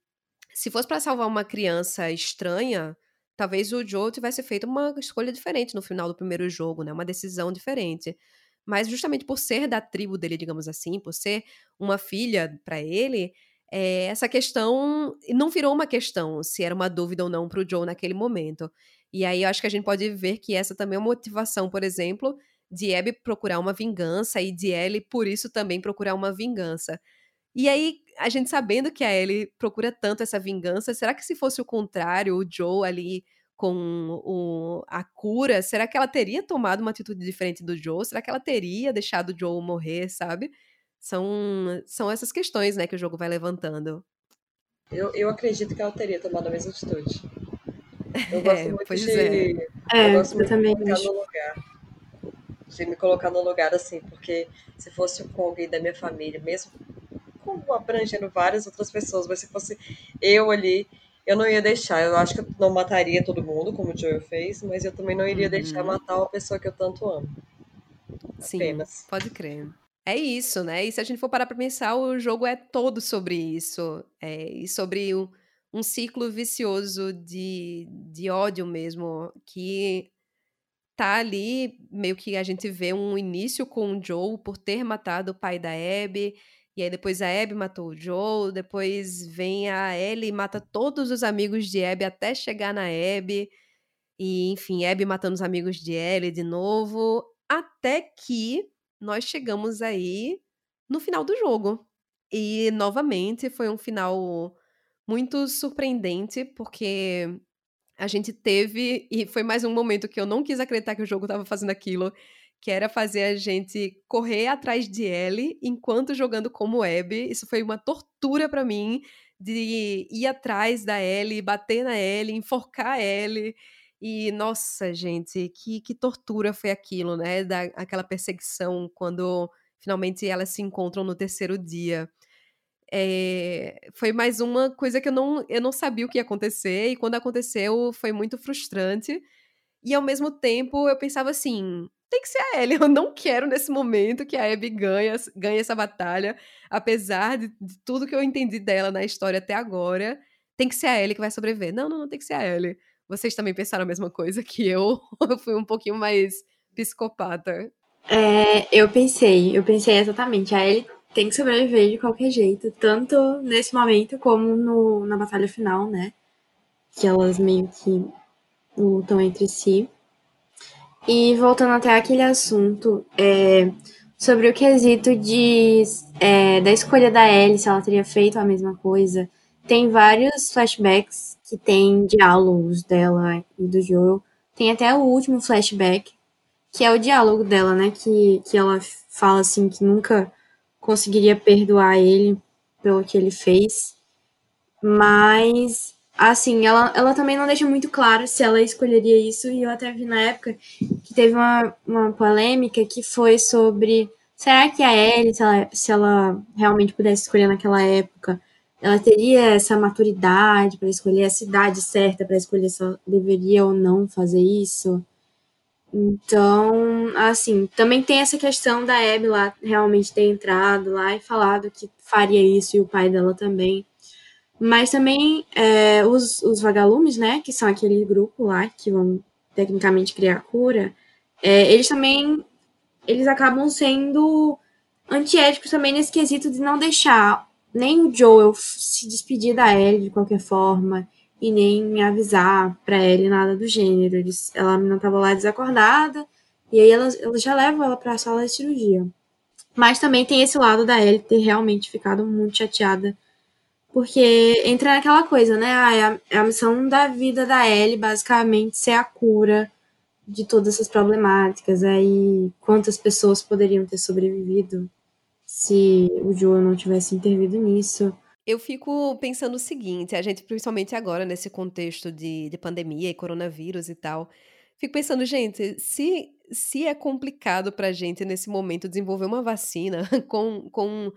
A: se fosse para salvar uma criança estranha, talvez o Joe tivesse feito uma escolha diferente no final do primeiro jogo, né? Uma decisão diferente. Mas justamente por ser da tribo dele, digamos assim, por ser uma filha para ele, é, essa questão não virou uma questão se era uma dúvida ou não para o Joe naquele momento. E aí eu acho que a gente pode ver que essa também é uma motivação, por exemplo, de Abby procurar uma vingança e de Ellie, por isso, também procurar uma vingança. E aí, a gente sabendo que a Ellie procura tanto essa vingança, será que se fosse o contrário, o Joe ali com o, a cura, será que ela teria tomado uma atitude diferente do Joe? Será que ela teria deixado o Joe morrer, sabe? São, são essas questões, né, que o jogo vai levantando.
C: Eu, eu acredito que ela teria tomado a mesma atitude. Eu <laughs> gosto é, muito de.
B: É. é. eu gosto muito também de
C: me colocar no lugar. De me colocar no lugar assim, porque se fosse com alguém da minha família, mesmo como abrangendo várias outras pessoas, mas se fosse eu ali, eu não ia deixar. Eu acho que eu não mataria todo mundo, como o Joel fez, mas eu também não iria uhum. deixar matar uma pessoa que eu tanto amo.
A: Sim, Apenas. pode crer. É isso, né? E se a gente for parar pra pensar, o jogo é todo sobre isso. É, e sobre um, um ciclo vicioso de, de ódio mesmo, que tá ali, meio que a gente vê um início com o Joe por ter matado o pai da Abby, e aí depois a Abby matou o Joe, depois vem a Ellie e mata todos os amigos de Abby até chegar na Abby. E enfim, Abby matando os amigos de Ellie de novo, até que nós chegamos aí no final do jogo. E novamente foi um final muito surpreendente, porque a gente teve, e foi mais um momento que eu não quis acreditar que o jogo estava fazendo aquilo, que era fazer a gente correr atrás de Ellie enquanto jogando como Abby. Isso foi uma tortura para mim de ir atrás da Ellie, bater na Ellie, enforcar a Ellie. E nossa, gente, que, que tortura foi aquilo, né? Da, aquela perseguição quando finalmente elas se encontram no terceiro dia. É, foi mais uma coisa que eu não, eu não sabia o que ia acontecer, e quando aconteceu foi muito frustrante. E ao mesmo tempo eu pensava assim: tem que ser a Ellie. <laughs> Eu não quero nesse momento que a Abby ganhe, ganhe essa batalha, apesar de, de, tudo que eu entendi dela na história até agora. Tem que ser a Ellie que vai sobreviver. Não, não, não tem que ser a Ellie. Vocês também pensaram a mesma coisa que eu? <laughs> eu fui um pouquinho mais psicopata.
B: É, eu pensei, eu pensei exatamente. A Ellie tem que sobreviver de qualquer jeito, tanto nesse momento como no, na batalha final, né? Que elas meio que lutam entre si. E voltando até aquele assunto, é, sobre o quesito de, é, da escolha da Ellie, se ela teria feito a mesma coisa, tem vários flashbacks que tem diálogos dela e do Joel. Tem até o último flashback, que é o diálogo dela, né? Que, que ela fala assim que nunca conseguiria perdoar ele pelo que ele fez. Mas assim, ela, ela também não deixa muito claro se ela escolheria isso, e eu até vi na época que teve uma, uma polêmica que foi sobre será que a Ellie, se ela, se ela realmente pudesse escolher naquela época, ela teria essa maturidade para escolher a cidade certa, para escolher se ela deveria ou não fazer isso. Então, assim, também tem essa questão da Abby lá realmente ter entrado lá e falado que faria isso e o pai dela também. Mas também é, os, os vagalumes, né, que são aquele grupo lá que vão tecnicamente criar cura, é, eles também eles acabam sendo antiéticos também nesse quesito de não deixar nem o Joel se despedir da Ellie de qualquer forma e nem avisar para Ellie nada do gênero. Eles, ela não estava lá desacordada e aí elas já levam ela para a sala de cirurgia. Mas também tem esse lado da Ellie ter realmente ficado muito chateada porque entra naquela coisa, né? Ah, a, a missão da vida da Ellie, basicamente, ser a cura de todas essas problemáticas. Aí, quantas pessoas poderiam ter sobrevivido se o Joe não tivesse intervido nisso?
A: Eu fico pensando o seguinte, a gente, principalmente agora, nesse contexto de, de pandemia e coronavírus e tal, fico pensando, gente, se, se é complicado pra gente, nesse momento, desenvolver uma vacina <laughs> com, com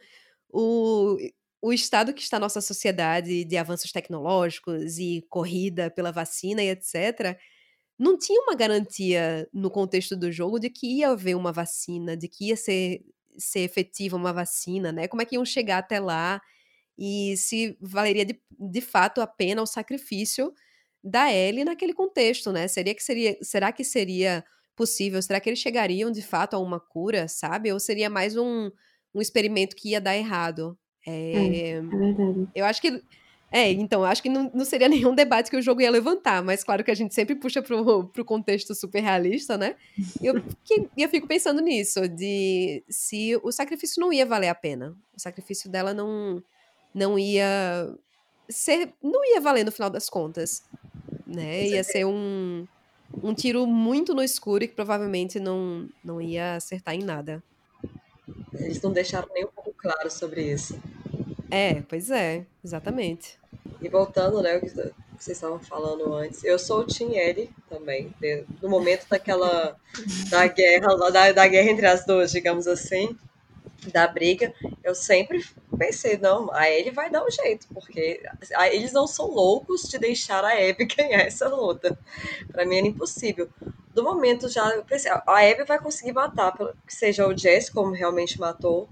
A: o o estado que está nossa sociedade de avanços tecnológicos e corrida pela vacina e etc., não tinha uma garantia no contexto do jogo de que ia haver uma vacina, de que ia ser, ser efetiva uma vacina, né? Como é que iam chegar até lá e se valeria de, de fato a pena o sacrifício da Ellie naquele contexto, né? Seria que seria, será que seria possível? Será que eles chegariam de fato a uma cura, sabe? Ou seria mais um, um experimento que ia dar errado?
B: É, é verdade.
A: Eu acho que. É, então, acho que não, não seria <laughs> nenhum debate que o jogo ia levantar, mas claro que a gente sempre puxa pro, pro contexto super realista, né? E eu, que, eu fico pensando nisso, de se o sacrifício não ia valer a pena. O sacrifício dela não, não ia ser. não ia valer no final das contas. Né? Ia ser um, um tiro muito no escuro e que provavelmente não, não ia acertar em nada.
C: Eles não deixaram nem pouco claro sobre isso.
A: É, pois é, exatamente.
C: E voltando, né, o que vocês estavam falando antes, eu sou o Team Ellie também, no momento daquela, <laughs> da guerra, da, da guerra entre as duas, digamos assim, da briga, eu sempre pensei, não, a Ellie vai dar um jeito, porque eles não são loucos de deixar a Abby <laughs> ganhar essa luta. Para mim era impossível. Do momento já, eu pensei, a Abby vai conseguir matar, seja o Jesse, como realmente matou,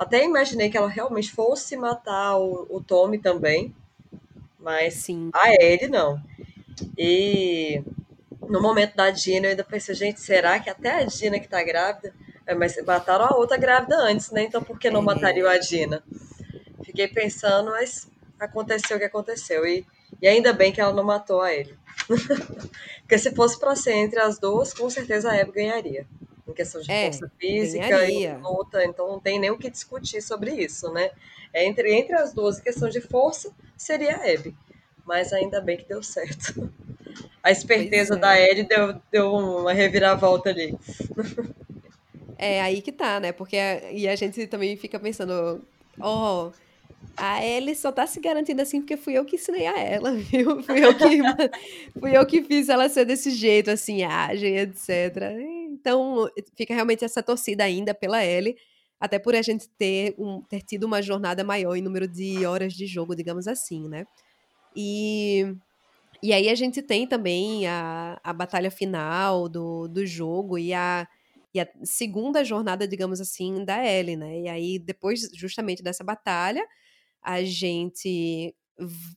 C: até imaginei que ela realmente fosse matar o, o Tommy também, mas Sim. a Ellie não. E no momento da Dina, eu ainda pensei, gente, será que até a Dina que tá grávida? É, mas mataram a outra grávida antes, né? Então por que não é. matariam a Dina? Fiquei pensando, mas aconteceu o que aconteceu. E, e ainda bem que ela não matou a ele. <laughs> Porque se fosse para ser entre as duas, com certeza a Eve ganharia em questão de é, força física ganharia. e luta, então não tem nem o que discutir sobre isso, né? É entre, entre as duas, em questão de força, seria a Abby. Mas ainda bem que deu certo. <laughs> A esperteza é. da Ellie deu, deu uma reviravolta ali.
A: É aí que tá, né? Porque a, e a gente também fica pensando, ó, oh, a Ellie só tá se garantindo assim porque fui eu que ensinei a ela, <laughs> viu? Fui eu que, <laughs> fui eu que fiz ela ser desse jeito, assim, ágil, etc. Então, fica realmente essa torcida ainda pela Ellie, até por a gente ter, um, ter tido uma jornada maior em número de horas de jogo, digamos assim, né? E, e aí a gente tem também a, a batalha final do, do jogo e a, e a segunda jornada, digamos assim, da Ellie, né? E aí, depois justamente dessa batalha, a gente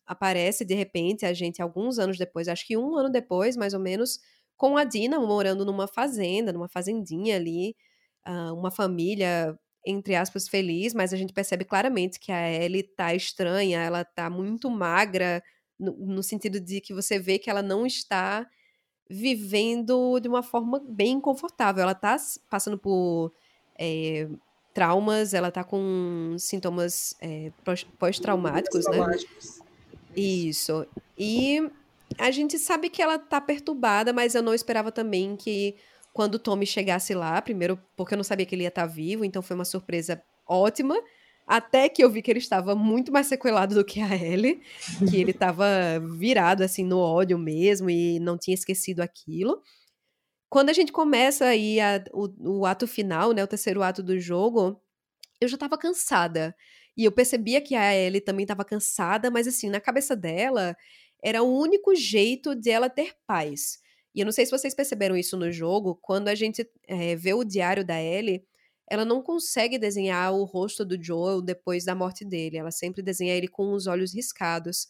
A: aparece de repente, a gente alguns anos depois, acho que um ano depois, mais ou menos, com a Dina morando numa fazenda, numa fazendinha ali, uh, uma família entre aspas feliz, mas a gente percebe claramente que a Ellie tá estranha, ela tá muito magra no, no sentido de que você vê que ela não está vivendo de uma forma bem confortável. Ela tá passando por é, traumas, ela tá com sintomas é, pós-traumáticos, né? Isso. E a gente sabe que ela tá perturbada, mas eu não esperava também que quando o Tommy chegasse lá, primeiro porque eu não sabia que ele ia estar tá vivo, então foi uma surpresa ótima. Até que eu vi que ele estava muito mais sequelado do que a Ellie, que ele estava virado assim no ódio mesmo e não tinha esquecido aquilo quando a gente começa aí a, o, o, ato final, né, o terceiro ato do jogo, eu já tava cansada. E eu percebia que a Ellie também tava cansada, mas assim, na cabeça dela, era o único jeito de ela ter paz. E eu não sei se vocês perceberam isso no jogo, quando a gente é, vê o diário da Ellie, ela não consegue desenhar o rosto do Joel depois da morte dele. Ela sempre desenha ele com os olhos riscados.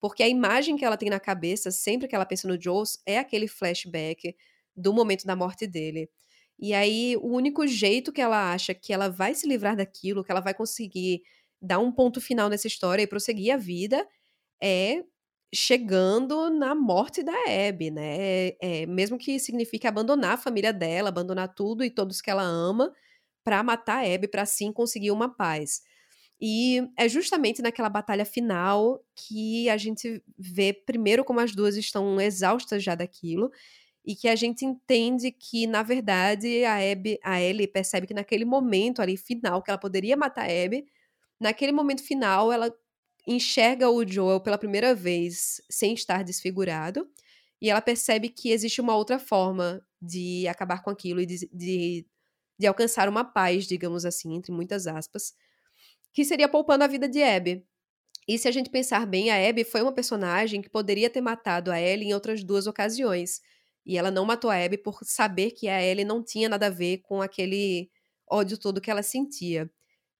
A: Porque a imagem que ela tem na cabeça, sempre que ela pensa no Joel, é aquele flashback do momento da morte dele. E aí, o único jeito que ela acha que ela vai se livrar daquilo, que ela vai conseguir dar um ponto final nessa história e prosseguir a vida é chegando na morte da Abby, né? É, mesmo que signifique abandonar a família dela, abandonar tudo e todos que ela ama para matar a Abby, para assim conseguir uma paz. E é justamente naquela batalha final que a gente vê primeiro como as duas estão exaustas já daquilo e que a gente entende que na verdade a Abby, a Ellie percebe que naquele momento ali final que ela poderia matar a Abby, naquele momento final ela enxerga o Joel pela primeira vez sem estar desfigurado e ela percebe que existe uma outra forma de acabar com aquilo e de, de, de alcançar uma paz, digamos assim, entre muitas aspas, que seria poupando a vida de Abby. E se a gente pensar bem, a Abby foi uma personagem que poderia ter matado a Ellie em outras duas ocasiões. E ela não matou a Abby por saber que a Ellie não tinha nada a ver com aquele ódio todo que ela sentia.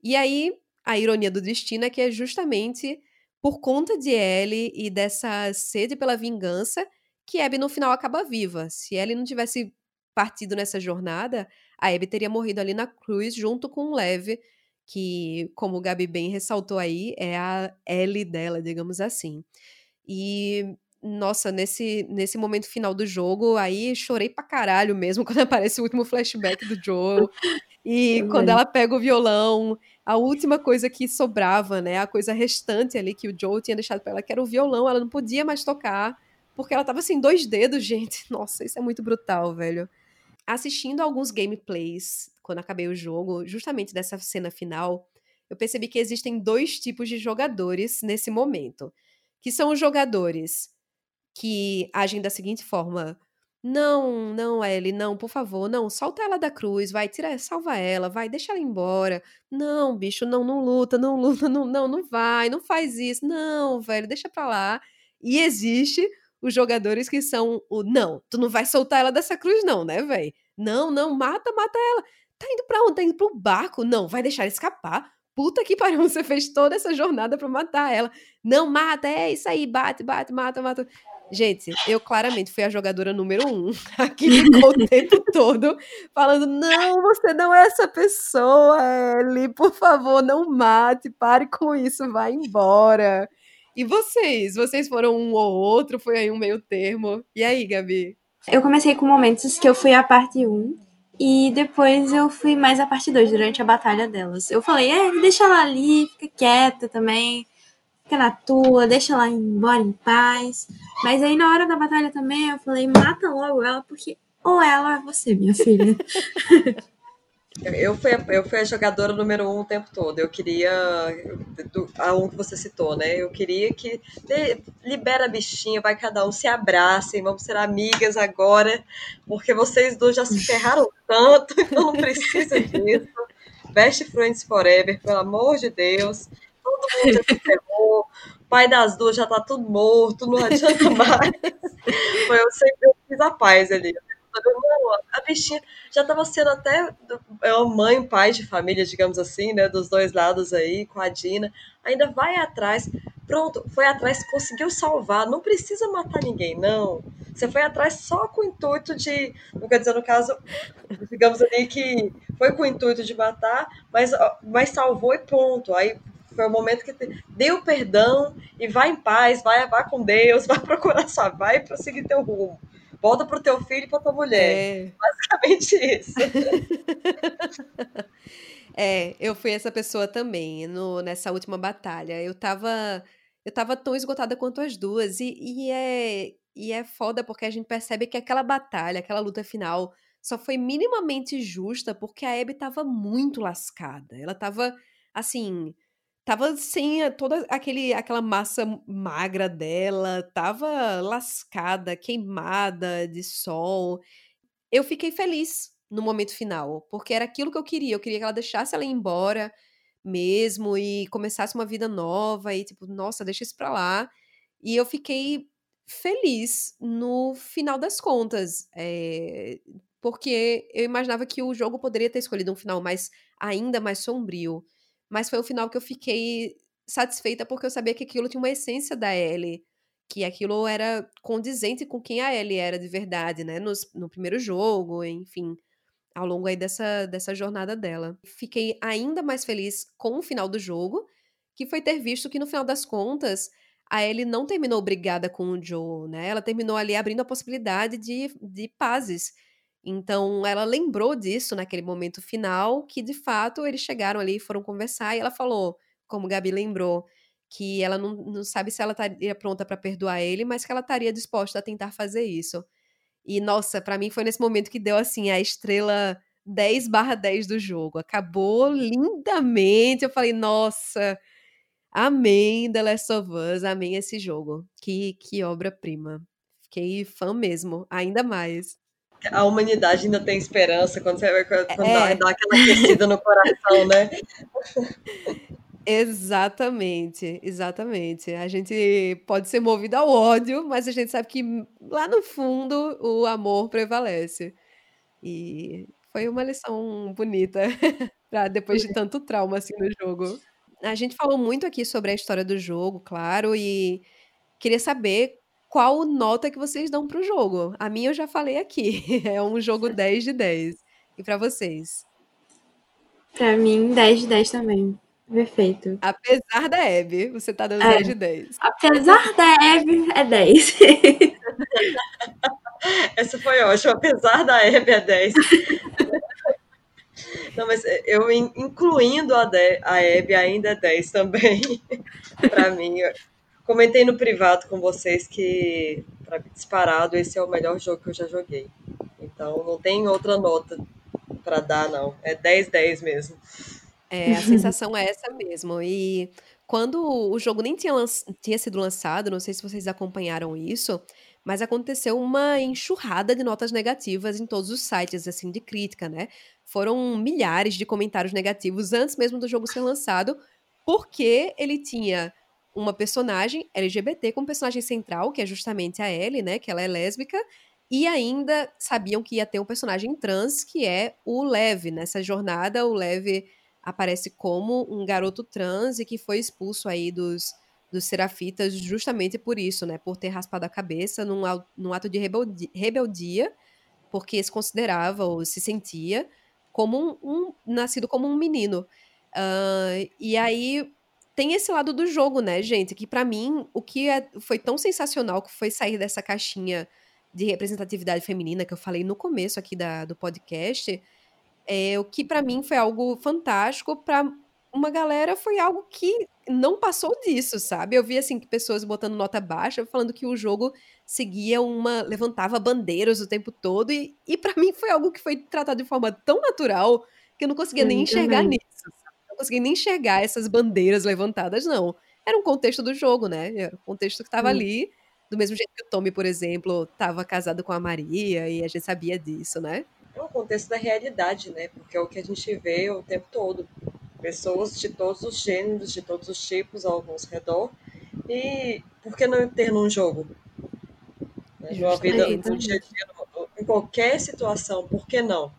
A: E aí, a ironia do destino é que é justamente por conta de Ellie e dessa sede pela vingança que Abby no final acaba viva. Se Ellie não tivesse partido nessa jornada, a Abby teria morrido ali na cruz junto com o Lev, que, como o Gabi bem ressaltou aí, é a Ellie dela, digamos assim. E nossa, nesse, nesse momento final do jogo, aí chorei pra caralho mesmo <laughs> quando aparece o último flashback do Joel. E quando ela pega o violão, a última coisa que sobrava, né, a coisa restante ali que o Joel tinha deixado para ela, que era o violão, ela não podia mais tocar, porque ela tava assim, dois dedos, <laughs> gente. Nossa, isso é muito brutal, velho. Assistindo alguns gameplays, quando acabei o jogo, justamente dessa cena final, eu percebi que existem dois tipos de jogadores nesse momento. Que são os jogadores que agem da seguinte forma: não, não, Ellie, não, por favor, não, solta ela da cruz, vai, tira, salva ela, vai, deixa ela embora. Não, bicho, não, não luta, não luta, não, não, não vai, não faz isso, não, velho, deixa pra lá. E existe os jogadores que são o não, tu não vai soltar ela dessa cruz, não, né, velho? Não, não, mata, mata ela. Tá indo pra onde? Tá indo pro barco? Não, vai deixar ela escapar. Puta que <laughs> pariu, você fez toda essa jornada pra matar ela. Não mata, é isso aí, bate, bate, mata, mata. Gente, eu claramente fui a jogadora número um. <laughs> Aqui ficou o tempo todo falando: não, você não é essa pessoa, Ellie. Por favor, não mate, pare com isso, vá embora. E vocês? Vocês foram um ou outro? Foi aí um meio termo? E aí, Gabi?
B: Eu comecei com momentos que eu fui a parte 1 e depois eu fui mais a parte 2 durante a batalha delas. Eu falei, é, deixa ela ali, fica quieta também fica na tua, deixa ela embora em paz. Mas aí na hora da batalha também eu falei, mata logo ela, porque ou ela ou é você, minha filha. <laughs>
C: Eu fui, a, eu fui a jogadora número um o tempo todo. Eu queria. Do, a um que você citou, né? Eu queria que. De, libera a bichinha, vai cada um se abracem, vamos ser amigas agora, porque vocês dois já se ferraram <laughs> tanto, então não precisa disso. Best Friends Forever, pelo amor de Deus todo mundo já se ferrou, o pai das duas já tá tudo morto, não adianta <laughs> mais. Foi eu sempre fiz a paz ali. A bichinha já estava sendo até é uma mãe, pai de família, digamos assim, né? Dos dois lados aí, com a Dina. Ainda vai atrás. Pronto, foi atrás, conseguiu salvar. Não precisa matar ninguém, não. Você foi atrás só com o intuito de. Não quer dizer, no caso, digamos ali que foi com o intuito de matar, mas, mas salvou e pronto. Aí foi o momento que deu perdão e vai em paz, vai, vai com Deus, <laughs> vai procurar sua, vai prosseguir teu rumo. Volta pro teu filho e pra tua mulher. É. Basicamente isso. <laughs>
A: é, eu fui essa pessoa também no, nessa última batalha. Eu tava, eu tava tão esgotada quanto as duas. E, e, é, e é foda porque a gente percebe que aquela batalha, aquela luta final, só foi minimamente justa porque a Abby tava muito lascada. Ela tava, assim, Tava sem toda aquele, aquela massa magra dela, tava lascada, queimada de sol. Eu fiquei feliz no momento final, porque era aquilo que eu queria. Eu queria que ela deixasse ela ir embora mesmo e começasse uma vida nova e tipo, nossa, deixa isso pra lá. E eu fiquei feliz no final das contas, é, porque eu imaginava que o jogo poderia ter escolhido um final mais ainda mais sombrio mas foi o final que eu fiquei satisfeita porque eu sabia que aquilo tinha uma essência da Ellie, que aquilo era condizente com quem a Ellie era de verdade, né? Nos, no primeiro jogo, enfim, ao longo aí dessa, dessa jornada dela. Fiquei ainda mais feliz com o final do jogo, que foi ter visto que no final das contas a Ellie não terminou brigada com o Joe, né? Ela terminou ali abrindo a possibilidade de, de pazes. Então ela lembrou disso naquele momento final, que de fato eles chegaram ali, foram conversar e ela falou, como Gabi lembrou, que ela não, não sabe se ela estaria pronta para perdoar ele, mas que ela estaria disposta a tentar fazer isso. E nossa, para mim foi nesse momento que deu assim a estrela 10 barra 10 do jogo. Acabou lindamente. Eu falei, nossa, amém The Last of Us, amém esse jogo. Que, que obra-prima. Fiquei fã mesmo, ainda mais.
C: A humanidade ainda tem esperança quando, você, quando é. dá, dá aquela aquecida no coração, né?
A: Exatamente, exatamente. A gente pode ser movido ao ódio, mas a gente sabe que lá no fundo o amor prevalece. E foi uma lição bonita <laughs> para depois de tanto trauma assim no jogo. A gente falou muito aqui sobre a história do jogo, claro, e queria saber qual nota que vocês dão pro jogo. A minha eu já falei aqui, <laughs> é um jogo 10 de 10. E para vocês?
B: Para mim, 10 de 10 também. Perfeito.
A: Apesar da Hebe, você tá dando é. 10 de 10.
B: Apesar da Hebe, é 10. <laughs>
C: Essa foi ótima. Apesar da Hebe, é 10. <laughs> Não, mas eu incluindo a, de, a Hebe ainda é 10 também. para mim. Comentei no privado com vocês que, para disparado, esse é o melhor jogo que eu já joguei. Então não tem outra nota para dar, não. É 10-10 mesmo.
A: É, a sensação é essa mesmo. E quando o jogo nem tinha, tinha sido lançado, não sei se vocês acompanharam isso, mas aconteceu uma enxurrada de notas negativas em todos os sites, assim, de crítica, né? Foram milhares de comentários negativos antes mesmo do jogo ser lançado, porque ele tinha uma personagem LGBT como personagem central, que é justamente a Ellie, né? Que ela é lésbica, e ainda sabiam que ia ter um personagem trans, que é o Lev. Nessa jornada, o Lev aparece como um garoto trans e que foi expulso aí dos, dos serafitas justamente por isso, né? Por ter raspado a cabeça num, num ato de rebeldia, rebeldia, porque se considerava ou se sentia como um, um nascido como um menino. Uh, e aí tem esse lado do jogo, né, gente? Que para mim o que é, foi tão sensacional que foi sair dessa caixinha de representatividade feminina que eu falei no começo aqui da, do podcast é, o que para mim foi algo fantástico, para uma galera foi algo que não passou disso, sabe? Eu vi assim que pessoas botando nota baixa, falando que o jogo seguia uma levantava bandeiras o tempo todo e, e para mim foi algo que foi tratado de forma tão natural que eu não conseguia nem enxergar também. nisso. Não conseguia nem enxergar essas bandeiras levantadas não. Era um contexto do jogo, né? Era um contexto que estava ali, do mesmo jeito que o Tommy, por exemplo, estava casado com a Maria e a gente sabia disso, né?
C: é um contexto da realidade, né? Porque é o que a gente vê o tempo todo. Pessoas de todos os gêneros, de todos os tipos ao nosso redor. E por que não ter num jogo? Né? Numa vida, no dia a dia, em qualquer situação, por que não?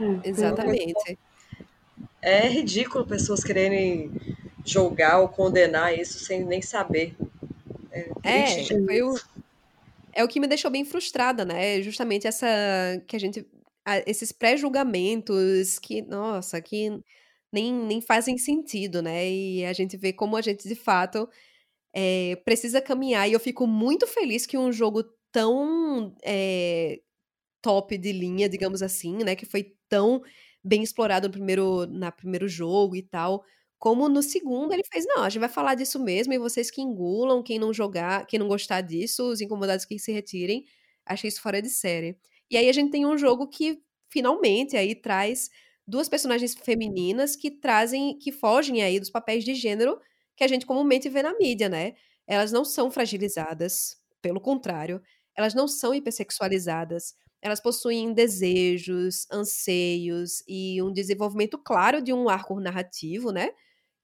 A: É, Exatamente.
C: É ridículo pessoas quererem julgar ou condenar isso sem nem saber.
A: É, é foi o, é o que me deixou bem frustrada, né? Justamente essa que a gente esses pré-julgamentos que, nossa, que nem, nem fazem sentido, né? E a gente vê como a gente de fato é, precisa caminhar. E eu fico muito feliz que um jogo tão é, top de linha, digamos assim, né? Que foi tão bem explorado no primeiro, na primeiro jogo e tal, como no segundo ele fez, não, a gente vai falar disso mesmo e vocês que engulam, quem não jogar, quem não gostar disso, os incomodados que se retirem. Achei isso fora de série. E aí a gente tem um jogo que finalmente aí traz duas personagens femininas que trazem, que fogem aí dos papéis de gênero que a gente comumente vê na mídia, né? Elas não são fragilizadas, pelo contrário, elas não são hipersexualizadas. Elas possuem desejos, anseios e um desenvolvimento claro de um arco narrativo, né?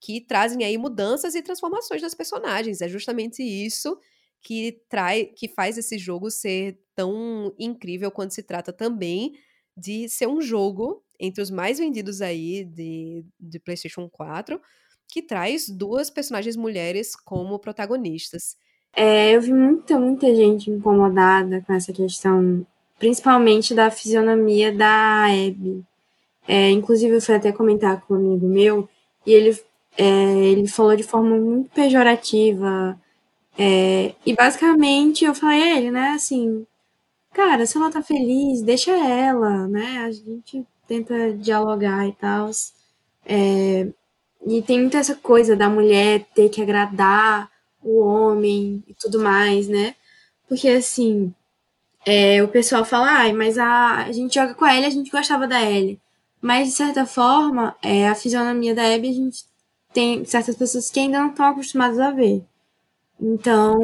A: que trazem aí mudanças e transformações das personagens. É justamente isso que trai, que faz esse jogo ser tão incrível quando se trata também de ser um jogo entre os mais vendidos aí de, de PlayStation 4, que traz duas personagens mulheres como protagonistas.
B: É, eu vi muita, muita gente incomodada com essa questão, principalmente da fisionomia da Abby. É, inclusive, eu fui até comentar com um amigo meu, e ele é, ele falou de forma muito pejorativa. É, e basicamente eu falei a ele, né, assim, cara, se ela tá feliz, deixa ela, né? A gente tenta dialogar e tal. É, e tem muita essa coisa da mulher ter que agradar o homem e tudo mais, né? Porque assim, é, o pessoal fala, ai, mas a, a gente joga com a Ellie, a gente gostava da Ellie. Mas, de certa forma, é, a fisionomia da Abby, a gente tem certas pessoas que ainda não estão acostumadas a ver. Então,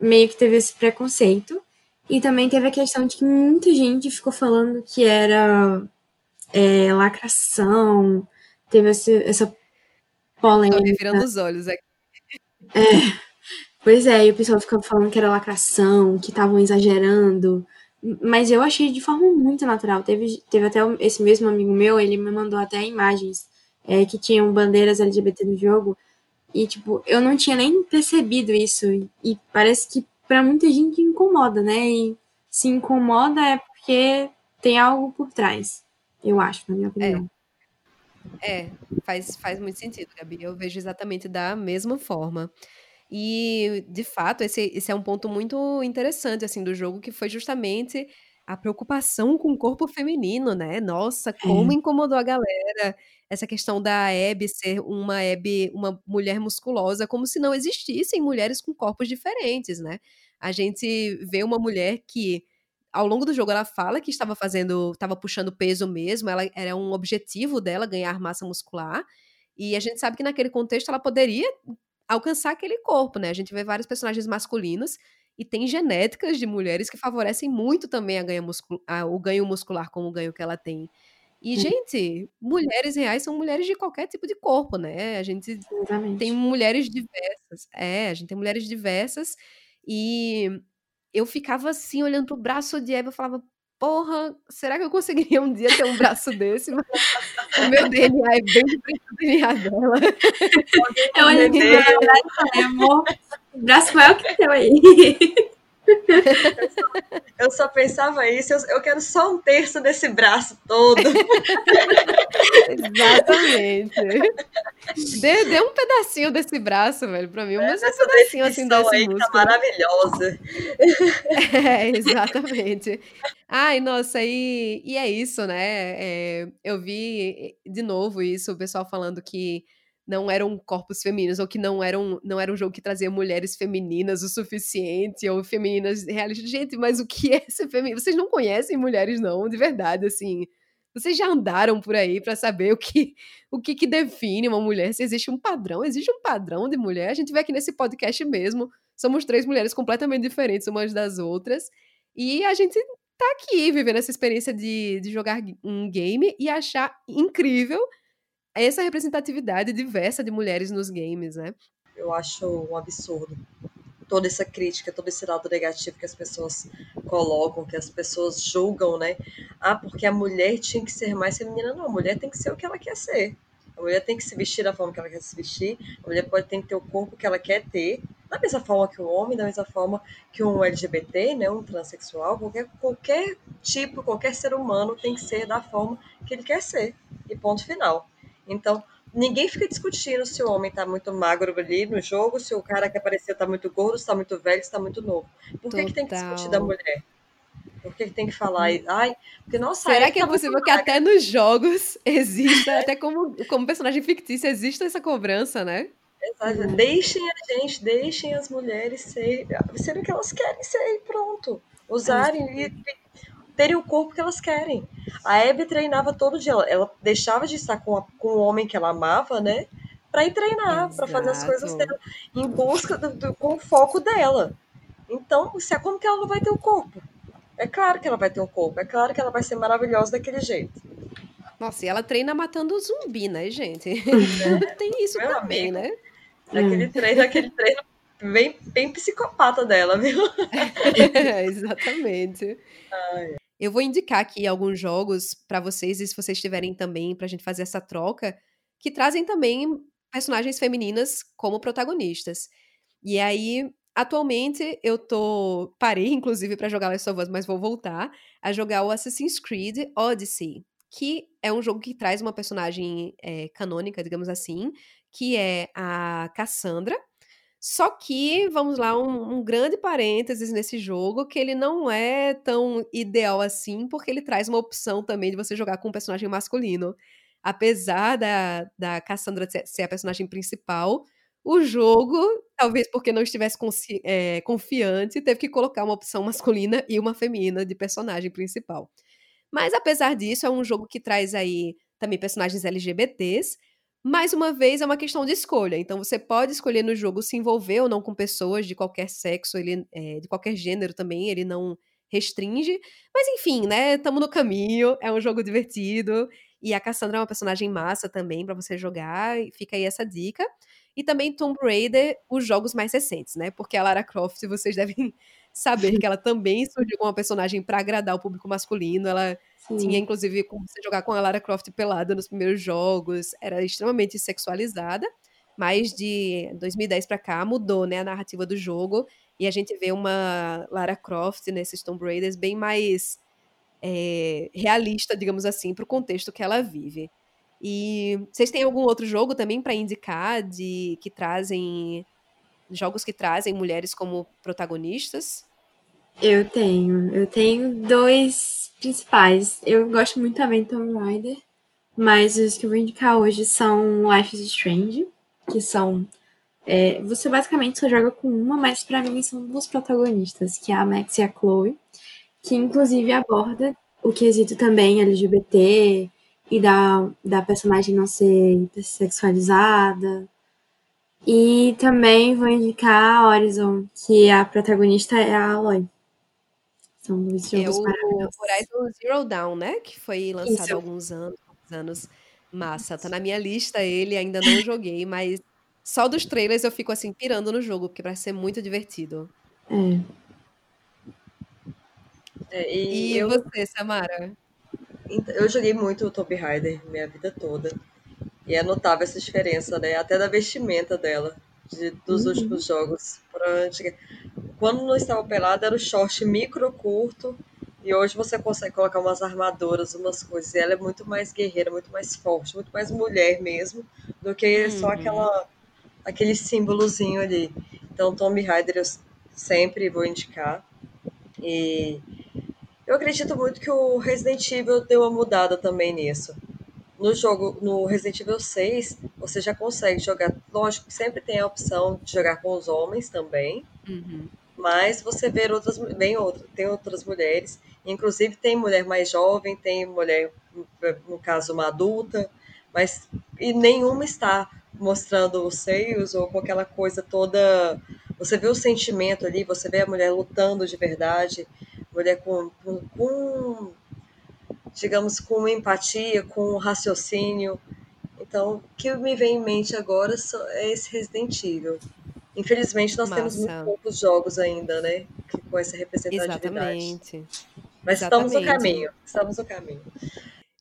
B: meio que teve esse preconceito. E também teve a questão de que muita gente ficou falando que era é, lacração, teve esse, essa polêmica. Tô
A: virando os olhos aqui.
B: É. Pois é, e o pessoal ficava falando que era lacração, que estavam exagerando. Mas eu achei de forma muito natural. Teve, teve até esse mesmo amigo meu, ele me mandou até imagens é, que tinham bandeiras LGBT no jogo. E, tipo, eu não tinha nem percebido isso. E parece que para muita gente incomoda, né? E se incomoda é porque tem algo por trás. Eu acho, na minha opinião.
A: É, é faz, faz muito sentido, Gabi. Eu vejo exatamente da mesma forma. E, de fato, esse, esse é um ponto muito interessante, assim, do jogo, que foi justamente a preocupação com o corpo feminino, né? Nossa, como é. incomodou a galera essa questão da Abby ser uma Abby, uma mulher musculosa, como se não existissem mulheres com corpos diferentes, né? A gente vê uma mulher que ao longo do jogo ela fala que estava fazendo, estava puxando peso mesmo, ela era um objetivo dela ganhar massa muscular. E a gente sabe que naquele contexto ela poderia alcançar aquele corpo, né? A gente vê vários personagens masculinos e tem genéticas de mulheres que favorecem muito também a a, o ganho muscular como o ganho que ela tem. E, gente, mulheres reais são mulheres de qualquer tipo de corpo, né? A gente Exatamente. tem mulheres diversas. É, a gente tem mulheres diversas. E eu ficava assim, olhando pro braço de Eva, eu falava, porra, será que eu conseguiria um dia ter um braço desse? o meu DNA é bem diferente do DNA dela.
B: Eu olhei pro meu braço e falei, amor, o braço é o que teu aí. <laughs>
C: Eu só pensava isso, eu, eu, quero só um terço desse braço todo. <laughs>
A: Exatamente. Dê, dê, um pedacinho desse braço, velho, pra mim. Mas um pedacinho assim desse aí músculo.
C: Tá maravilhosa. <laughs>
A: É, exatamente. Ai, nossa, e, e é isso, né? É, eu vi de novo isso, o pessoal falando que não eram corpos femininos, ou que não eram não era um jogo que trazia mulheres femininas o suficiente, ou femininas realistas. Gente, mas o que é ser feminino? Vocês não conhecem mulheres, não, de verdade, assim. Vocês já andaram por aí para saber o que o que, que, define uma mulher? Se existe um padrão, existe um padrão de mulher. A gente vê aqui nesse podcast mesmo. Somos três mulheres completamente diferentes umas das outras. E a gente tá aqui vivendo essa experiência de, de jogar um game e achar incrível essa representatividade diversa de mulheres nos games, né?
C: Eu acho um absurdo toda essa crítica, todo esse lado negativo que as pessoas colocam, que as pessoas julgam, né? Ah, porque a mulher tinha que ser mais feminina. Não, a mulher tem que ser o que ela quer ser. A mulher tem que se vestir da forma que ela quer se vestir. A mulher pode ter que ter o corpo que ela quer ter, da mesma forma que o homem, da mesma forma que um LGBT, né, um transexual, qualquer, qualquer tipo, qualquer ser humano tem que ser da forma que ele quer ser. E ponto final. Então, ninguém fica discutindo se o homem está muito magro ali no jogo, se o cara que apareceu está muito gordo, se está muito velho, se está muito novo. Por que, que, tem que discutir da mulher? Por que, que tem que falar? Hum. Ai, porque nossa,
A: Será que é tá possível que até nos jogos <laughs> exista, até como, como personagem fictício, exista essa cobrança, né?
C: Exato. Hum. Deixem a gente, deixem as mulheres ser, serem o que elas querem ser e pronto. Usarem e terem o corpo que elas querem. A Abby treinava todo dia. Ela, ela deixava de estar com, a, com o homem que ela amava, né? Para ir treinar, para fazer as coisas dela, em busca do, do, com o foco dela. Então, se é como que ela não vai ter o corpo? É claro que ela vai ter um corpo, é claro que ela vai ser maravilhosa daquele jeito.
A: Nossa, e ela treina matando zumbi, né, gente? <laughs> É. Tem isso Meu também, amigo. né?
C: Aquele hum. treino, aquele treino bem, bem psicopata dela, viu? <laughs>
A: É, exatamente. Ai. Eu vou indicar aqui alguns jogos para vocês, e se vocês tiverem também, pra gente fazer essa troca, que trazem também personagens femininas como protagonistas. E aí, atualmente, eu tô. Parei, <laughs> inclusive, para jogar Last of Us, mas vou voltar a jogar o Assassin's Creed Odyssey, que é um jogo que traz uma personagem é, canônica, digamos assim, que é a Cassandra. Só que, vamos lá, um, um, grande parênteses nesse jogo, que ele não é tão ideal assim, porque ele traz uma opção também de você jogar com um personagem masculino. Apesar da, da Cassandra ser a personagem principal, o jogo, talvez porque não estivesse é, confiante, teve que colocar uma opção masculina e uma feminina de personagem principal. Mas apesar disso, é um jogo que traz aí também personagens LGBTs. Mais uma vez, é uma questão de escolha. Então, você pode escolher no jogo se envolver ou não com pessoas de qualquer sexo, ele, é, de qualquer gênero também, ele não restringe. Mas enfim, né? Estamos no caminho, é um jogo divertido. E a Cassandra é uma personagem massa também para você jogar. Fica aí essa dica. E também Tomb Raider, os jogos mais recentes, né? Porque a Lara Croft, <laughs> vocês devem saber que ela também surgiu como uma personagem para agradar o público masculino. Ela Sim. tinha, inclusive, como você jogar com a Lara Croft pelada nos primeiros jogos. Era extremamente sexualizada. Mas de 2010 para cá mudou, né, a narrativa do jogo. E a gente vê uma Lara Croft nesses Tomb Raiders bem mais é, realista, digamos assim, para o contexto que ela vive. E vocês têm algum outro jogo também para indicar de que trazem jogos que trazem mulheres como protagonistas?
B: Eu tenho, eu tenho dois principais. Eu gosto muito também de Tomb Raider, mas os que eu vou indicar hoje são Life is Strange, que são é, você basicamente só joga com uma, mas para mim são duas protagonistas, que é a Max e a Chloe, que inclusive aborda o quesito também LGBT, e da, da personagem não ser sexualizada. E também vou indicar a Horizon, que a protagonista é a Aloy.
A: São dois jogos é o Horizon Zero Dawn, né? Que foi lançado Isso. há alguns anos, alguns anos. Massa, tá na minha lista ele, ainda não joguei, mas só dos trailers eu fico assim pirando no jogo, porque parece ser muito divertido.
B: É.
A: é e, e eu... você, Samara?
C: Eu joguei muito o Tomb Raider minha vida toda. E é notável essa diferença, né? Até da vestimenta dela, de, dos uhum. últimos jogos. Quando não estava pelada, era o short micro curto. E hoje você consegue colocar umas armaduras, umas coisas. E ela é muito mais guerreira, muito mais forte, muito mais mulher mesmo, do que uhum. só aquela, aquele símbolozinho ali. Então, Tomb Raider eu sempre vou indicar. E eu acredito muito que o Resident Evil deu uma mudada também nisso. No jogo, no Resident Evil 6, você já consegue jogar. Lógico sempre tem a opção de jogar com os homens também.
A: Uhum.
C: Mas você vê outras, bem outras, tem outras mulheres. Inclusive tem mulher mais jovem, tem mulher, no caso, uma adulta, mas e nenhuma está mostrando os seios ou com aquela coisa toda. Você vê o sentimento ali, você vê a mulher lutando de verdade mulher com, com, com, digamos, com empatia, com raciocínio. Então, o que me vem em mente agora é esse Resident Evil. Infelizmente, nós Massa. temos muito poucos jogos ainda, né? Com essa representatividade.
A: Exatamente.
C: Mas Exatamente. estamos no caminho. Estamos no caminho.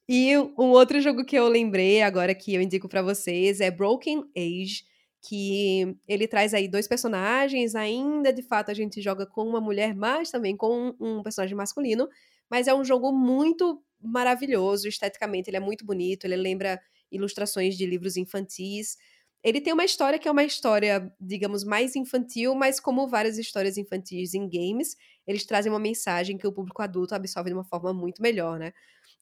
A: E um outro jogo que eu lembrei agora que eu indico para vocês é Broken Age que ele traz aí dois personagens, ainda de fato a gente joga com uma mulher, mas também com um personagem masculino, mas é um jogo muito maravilhoso, esteticamente ele é muito bonito, ele lembra ilustrações de livros infantis. Ele tem uma história que é uma história, digamos, mais infantil, mas como várias histórias infantis em games, eles trazem uma mensagem que o público adulto absorve de uma forma muito melhor, né?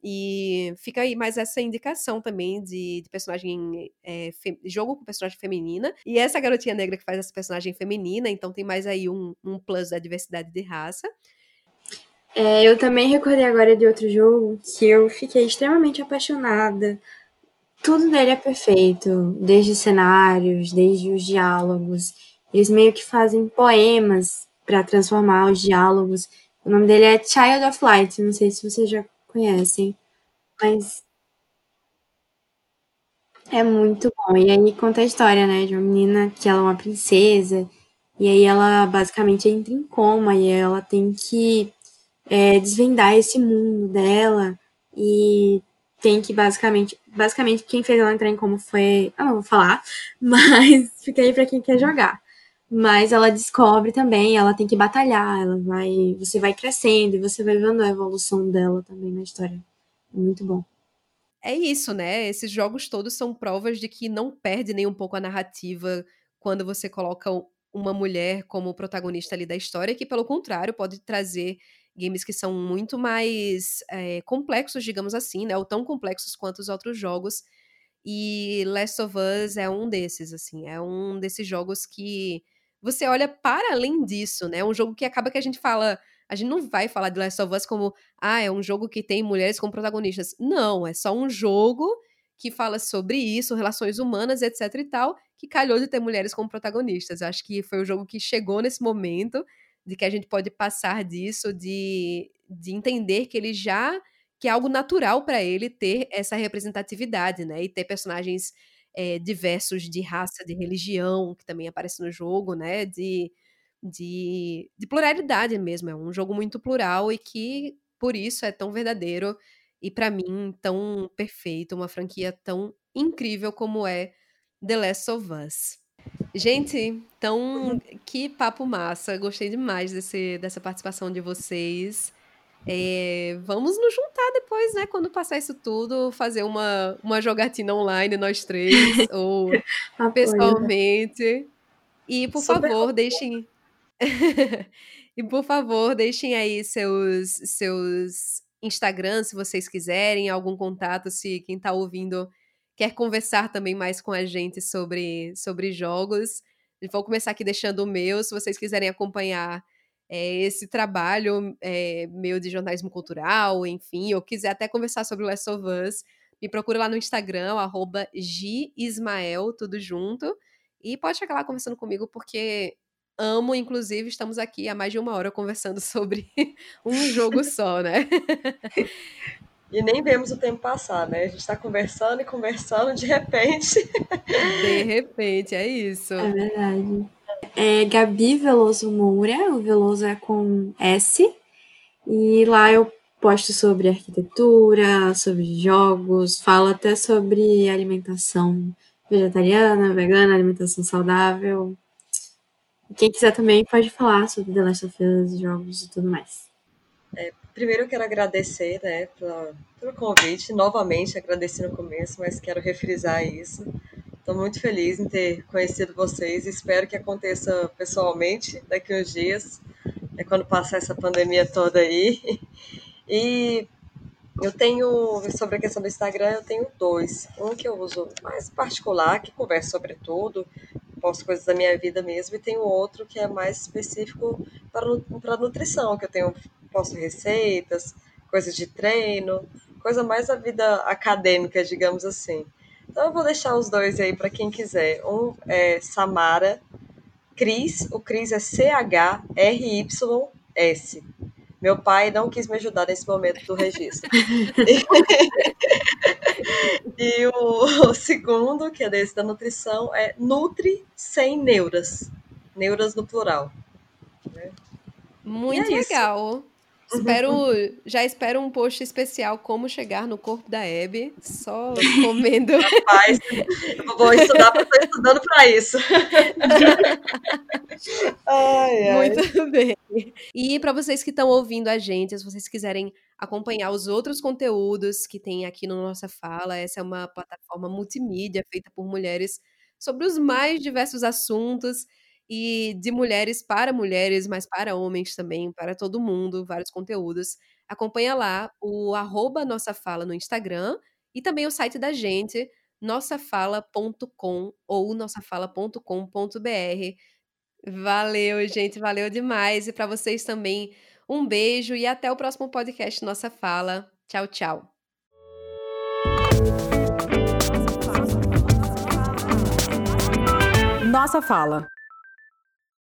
A: E fica aí mais essa indicação também de, de personagem. É, jogo com personagem feminina. E essa garotinha negra que faz essa personagem feminina, então tem mais aí um, um plus da diversidade de raça.
B: É, eu também recordei agora de outro jogo que eu fiquei extremamente apaixonada. Tudo dele é perfeito, desde os cenários, desde os diálogos. Eles meio que fazem poemas para transformar os diálogos. O nome dele é Child of Light, não sei se você já conhecem. Mas é muito bom. E aí conta a história, né, de uma menina que ela é uma princesa, e aí ela basicamente entra em coma, e ela tem que é, desvendar esse mundo dela, e tem que basicamente. Basicamente, quem fez ela entrar em coma foi. Ah, não vou falar, <laughs> mas fica aí pra quem quer jogar. Mas ela descobre também, ela tem que batalhar, ela vai, você vai crescendo e você vai vendo a evolução dela também na história. É muito bom.
A: é isso, né? Esses jogos todos são provas de que não perde nem um pouco a narrativa quando você coloca uma mulher como protagonista ali da história, que pelo contrário pode trazer games que são muito mais é, complexos, digamos assim, né? Ou tão complexos quanto os outros jogos. E Last of Us é um desses, assim, é um desses jogos que você olha para além disso, né? É um jogo que acaba que a gente fala, a gente não vai falar de Last of Us como, ah, é um jogo que tem mulheres como protagonistas. Não, é só um jogo que fala sobre isso, relações humanas, etc e tal, que calhou de ter mulheres como protagonistas. Eu acho que foi o jogo que chegou nesse momento de que a gente pode passar disso, de, de entender que ele já que é algo natural para ele ter essa representatividade, né? E ter personagens é, diversos de raça, de religião, que também aparece no jogo, né? De, de, de pluralidade mesmo. É um jogo muito plural e que, por isso, é tão verdadeiro e, para mim, tão perfeito, uma franquia tão incrível como é The Last of Us. Gente, então, que papo massa. Gostei demais desse, dessa participação de vocês. É, vamos nos juntar depois, né? Quando passar isso tudo, fazer uma, uma jogatina online, nós três, <laughs> ou pessoalmente. E, por Super favor, deixem. <laughs> e, por favor, deixem aí seus, seus Instagram, se vocês quiserem, algum contato, se quem está ouvindo quer conversar também mais com a gente sobre, sobre jogos. Vou começar aqui deixando o meu, se vocês quiserem acompanhar é, esse trabalho é, meu de jornalismo cultural, enfim, ou quiser até conversar sobre o Last of Us, me procura lá no Instagram, arroba Gismael, tudo junto. E pode chegar lá conversando comigo, porque amo, inclusive, estamos aqui há mais de uma hora conversando <laughs> sobre um jogo só, né? <laughs>
C: E nem vemos o tempo passar, né? A gente está conversando e conversando, de repente. <laughs>
A: De repente, é isso.
B: É verdade. É Gabi Veloso Moura, o Veloso é com S. E lá eu posto sobre arquitetura, sobre jogos, falo até sobre alimentação vegetariana, vegana, alimentação saudável. Quem quiser também pode falar sobre The Last of Us, jogos e tudo mais.
C: É, primeiro eu quero agradecer né, pela, pelo convite, novamente agradeci no começo, mas quero refrisar isso. Estou muito feliz em ter conhecido vocês, espero que aconteça pessoalmente daqui uns dias, é quando passar essa pandemia toda aí. E eu tenho, sobre a questão do Instagram, eu tenho dois. Um que eu uso mais particular, que conversa sobre tudo, posto coisas da minha vida mesmo, e tem outro que é mais específico para, para nutrição, que eu tenho posto receitas, coisas de treino, coisa mais da vida acadêmica, digamos assim. Então eu vou deixar os dois aí para quem quiser. Um é Samara Cris, o Cris é C-H-R-Y-S. Meu pai não quis me ajudar nesse momento do registro. <laughs> e o, o, segundo, que é desse da nutrição, é Nutri sem neuras. Neuras no plural. Né?
A: Muito é legal. Isso. Espero, já espero um post especial como chegar no corpo da Abby, só <laughs> comendo.
C: Rapaz, eu vou estudar, estou estudando para isso. <laughs>
A: ai, ai. Muito bem. E para vocês que estão ouvindo a gente, se vocês quiserem acompanhar os outros conteúdos que tem aqui no Nossa Fala, essa é uma plataforma multimídia feita por mulheres sobre os mais diversos assuntos e de mulheres para mulheres, mas para homens também, para todo mundo, vários conteúdos. Acompanha lá o arroba Nossa Fala no Instagram e também o site da gente, nossafala.com ou nossafala.com.br. Valeu, gente, valeu demais. E para vocês também, um beijo e até o próximo podcast Nossa Fala. Tchau, tchau. Nossa Fala.